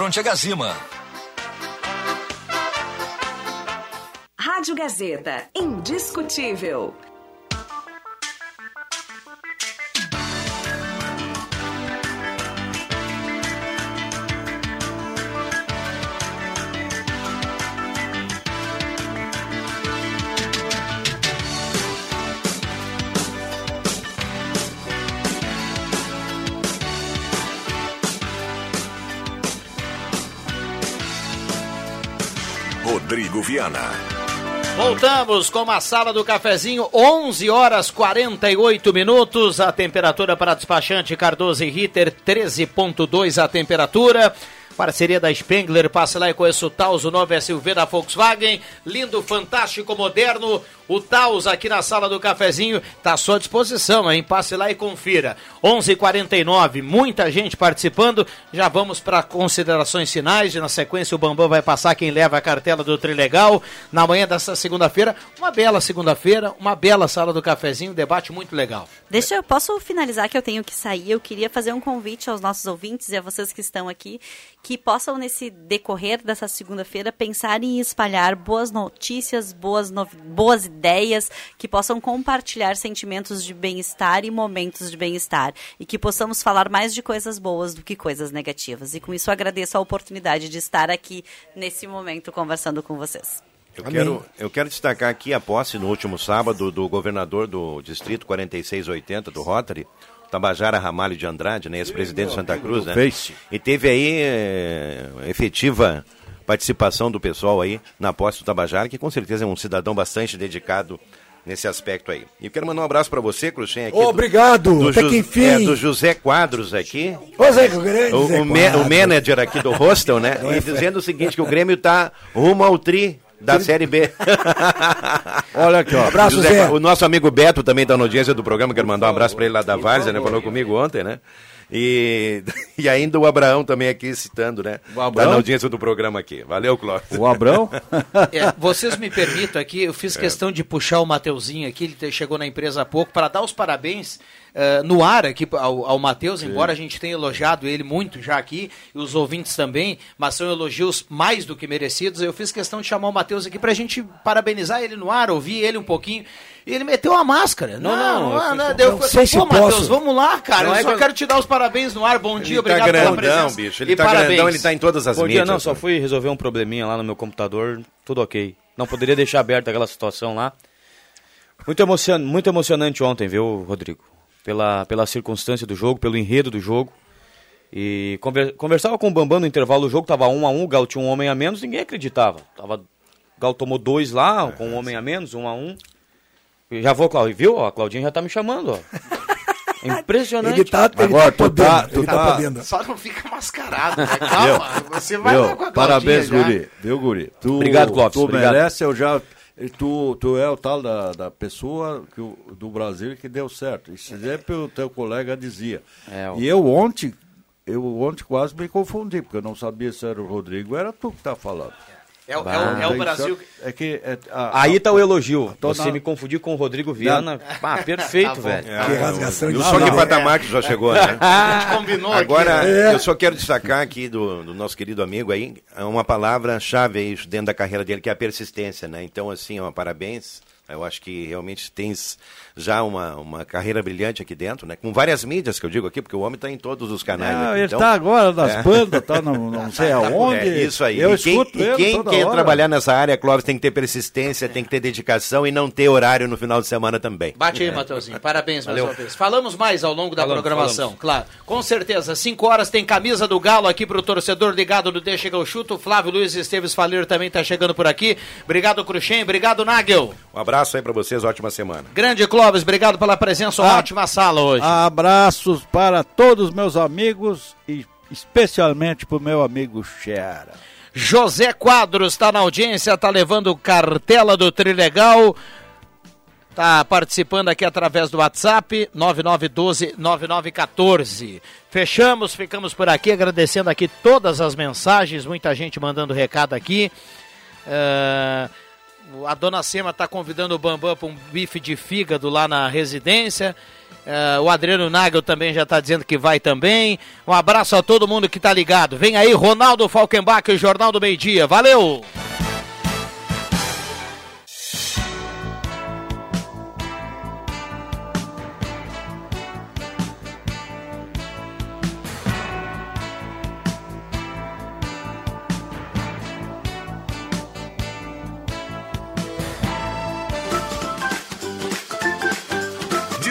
frente a Gazima. Rádio Gazeta, indiscutível. Rodrigo Viana. Voltamos com a sala do cafezinho, 11 horas 48 minutos. A temperatura para despachante Cardoso e Ritter, 13,2 a temperatura. Parceria da Spengler, passe lá e conheça o Taos, o novo SUV da Volkswagen. Lindo, fantástico, moderno. O Taos aqui na sala do cafezinho está à sua disposição, hein? Passe lá e confira. 11:49, h 49 muita gente participando. Já vamos para considerações finais. Na sequência, o Bambam vai passar quem leva a cartela do Trilegal. Na manhã dessa segunda-feira, uma bela segunda-feira, uma bela sala do cafezinho, debate muito legal. Deixa eu posso finalizar que eu tenho que sair. Eu queria fazer um convite aos nossos ouvintes e a vocês que estão aqui que possam nesse decorrer dessa segunda-feira pensar em espalhar boas notícias, boas no... boas ideias, que possam compartilhar sentimentos de bem-estar e momentos de bem-estar e que possamos falar mais de coisas boas do que coisas negativas. E com isso agradeço a oportunidade de estar aqui nesse momento conversando com vocês. Eu quero, eu quero destacar aqui a posse no último sábado do governador do Distrito 4680 do Rotary, Tabajara Ramalho de Andrade, né, ex-presidente de Santa Cruz, né? Face. E teve aí é, efetiva participação do pessoal aí na posse do Tabajara, que com certeza é um cidadão bastante dedicado nesse aspecto aí. E eu quero mandar um abraço para você, Cruxem, aqui. Obrigado, do, até Ju- que enfim. É, do José Quadros aqui. O grande O, o, Quadros. o manager aqui do hostel, né? E dizendo o seguinte, que o Grêmio tá rumo ao tri da Série B. *laughs* Olha aqui, ó. Abraço, José Zé. O nosso amigo Beto também tá na audiência do programa, quero mandar um abraço para ele lá da Várzea, né? Falou comigo ontem, né? E, *laughs* e ainda o Abraão também aqui citando, né? Tá Abraão? na audiência do programa aqui. Valeu, Clóvis. O Abrão? *laughs* É, vocês me permitam aqui, eu fiz questão de puxar o Mateuzinho aqui, ele chegou na empresa há pouco, para dar os parabéns eh, no ar aqui ao, ao Matheus, embora a gente tenha elogiado ele muito já aqui, e os ouvintes também, mas são elogios mais do que merecidos. Eu fiz questão de chamar o Matheus aqui para a gente parabenizar ele no ar, ouvir ele um pouquinho. E ele meteu a máscara. Não, não, não, eu não, eu não falei sei assim, se Pô, Matheus, posso. vamos lá, cara. Não eu é só que- quero te dar os parabéns no ar. Bom dia, Ele tá obrigado pela grandão, presença. bicho. Ele e tá parabéns. grandão, ele tá em todas as Bom mídias. dia, não, só fui resolver um probleminha lá no meu computador, tudo ok. Não poderia deixar aberta aquela situação lá. Muito, emocion... muito emocionante ontem, viu, Rodrigo? Pela, pela circunstância do jogo, pelo enredo do jogo. E conver... conversava com o Bambam no intervalo do jogo, tava um a um, o Gal tinha um homem a menos, ninguém acreditava. Tava... O Gal tomou dois lá, com um homem a menos, um a um. E Já vou, Claudio, viu? Ó, A Claudinha já tá me chamando, ó. *laughs* Impressionante. Ele tá, ele Agora, tá tu podendo, tá- tu ele tá, tá- podendo. Só não fica mascarado, né? Calma, você vai Viu? lá com a Parabéns, já. Guri. Viu, Guri? Tu, Obrigado, Clóvis, Tu obrigado. merece, eu já... Tu, tu é o tal da, da pessoa que, o- do Brasil que deu certo. Isso sempre o teu colega dizia. É, o- E eu ontem, eu ontem quase me confundi, porque eu não sabia se era o Rodrigo, era tu que tá falando. É, o- é o, é o Tem Brasil. certo- É que... é- a- Aí tá o elogio. Tô Você na- me confundiu com o Rodrigo Viana. Ah, perfeito, *laughs* Tá velho. Que rasgação de só que patamar que já chegou, né? *laughs* A gente combinou Agora, aqui. né? eu só quero destacar aqui do, do nosso querido amigo aí, uma palavra-chave aí dentro da carreira dele, que é a persistência, né? Então, assim, ó, parabéns. Eu acho que realmente tens já uma, uma carreira brilhante aqui dentro, né? Com várias mídias que eu digo aqui, porque o homem está em todos os canais. Não, aqui, ele então- está agora nas É. bandas, tá no, *laughs* não sei aonde. É, isso aí. Eu e quem, escuto e quem toda quer hora. trabalhar nessa área, Clóvis, tem que ter persistência, tem que ter dedicação e não ter horário no final de semana também. Bate aí, Matheusinho. Parabéns mais uma vez. Falamos mais ao longo da Falamos, programação, claro. Com certeza. 5 horas tem camisa do Galo aqui pro torcedor ligado do Deixa que eu chuto. O Flávio Luiz Esteves Faleiro também tá chegando por aqui. Obrigado, Cruxem. Obrigado, Nagel. Um abraço aí para vocês, ótima semana. Grande Clóvis, obrigado pela presença. Uma Ah, ótima sala hoje. Abraços para todos os meus amigos e especialmente para o meu amigo Xera. José Quadros está na audiência, tá levando cartela do Trilegal. Tá participando aqui através do WhatsApp 9912-9914. Fechamos, ficamos por aqui, agradecendo aqui todas as mensagens, muita gente mandando recado aqui. É, a dona Sema está convidando o Bambam para um bife de fígado lá na residência. É, o Adriano Nagel também já está dizendo que vai também. Um abraço a todo mundo que está ligado. Vem aí, Ronaldo Falkenbach, o Jornal do Meio Dia. Valeu!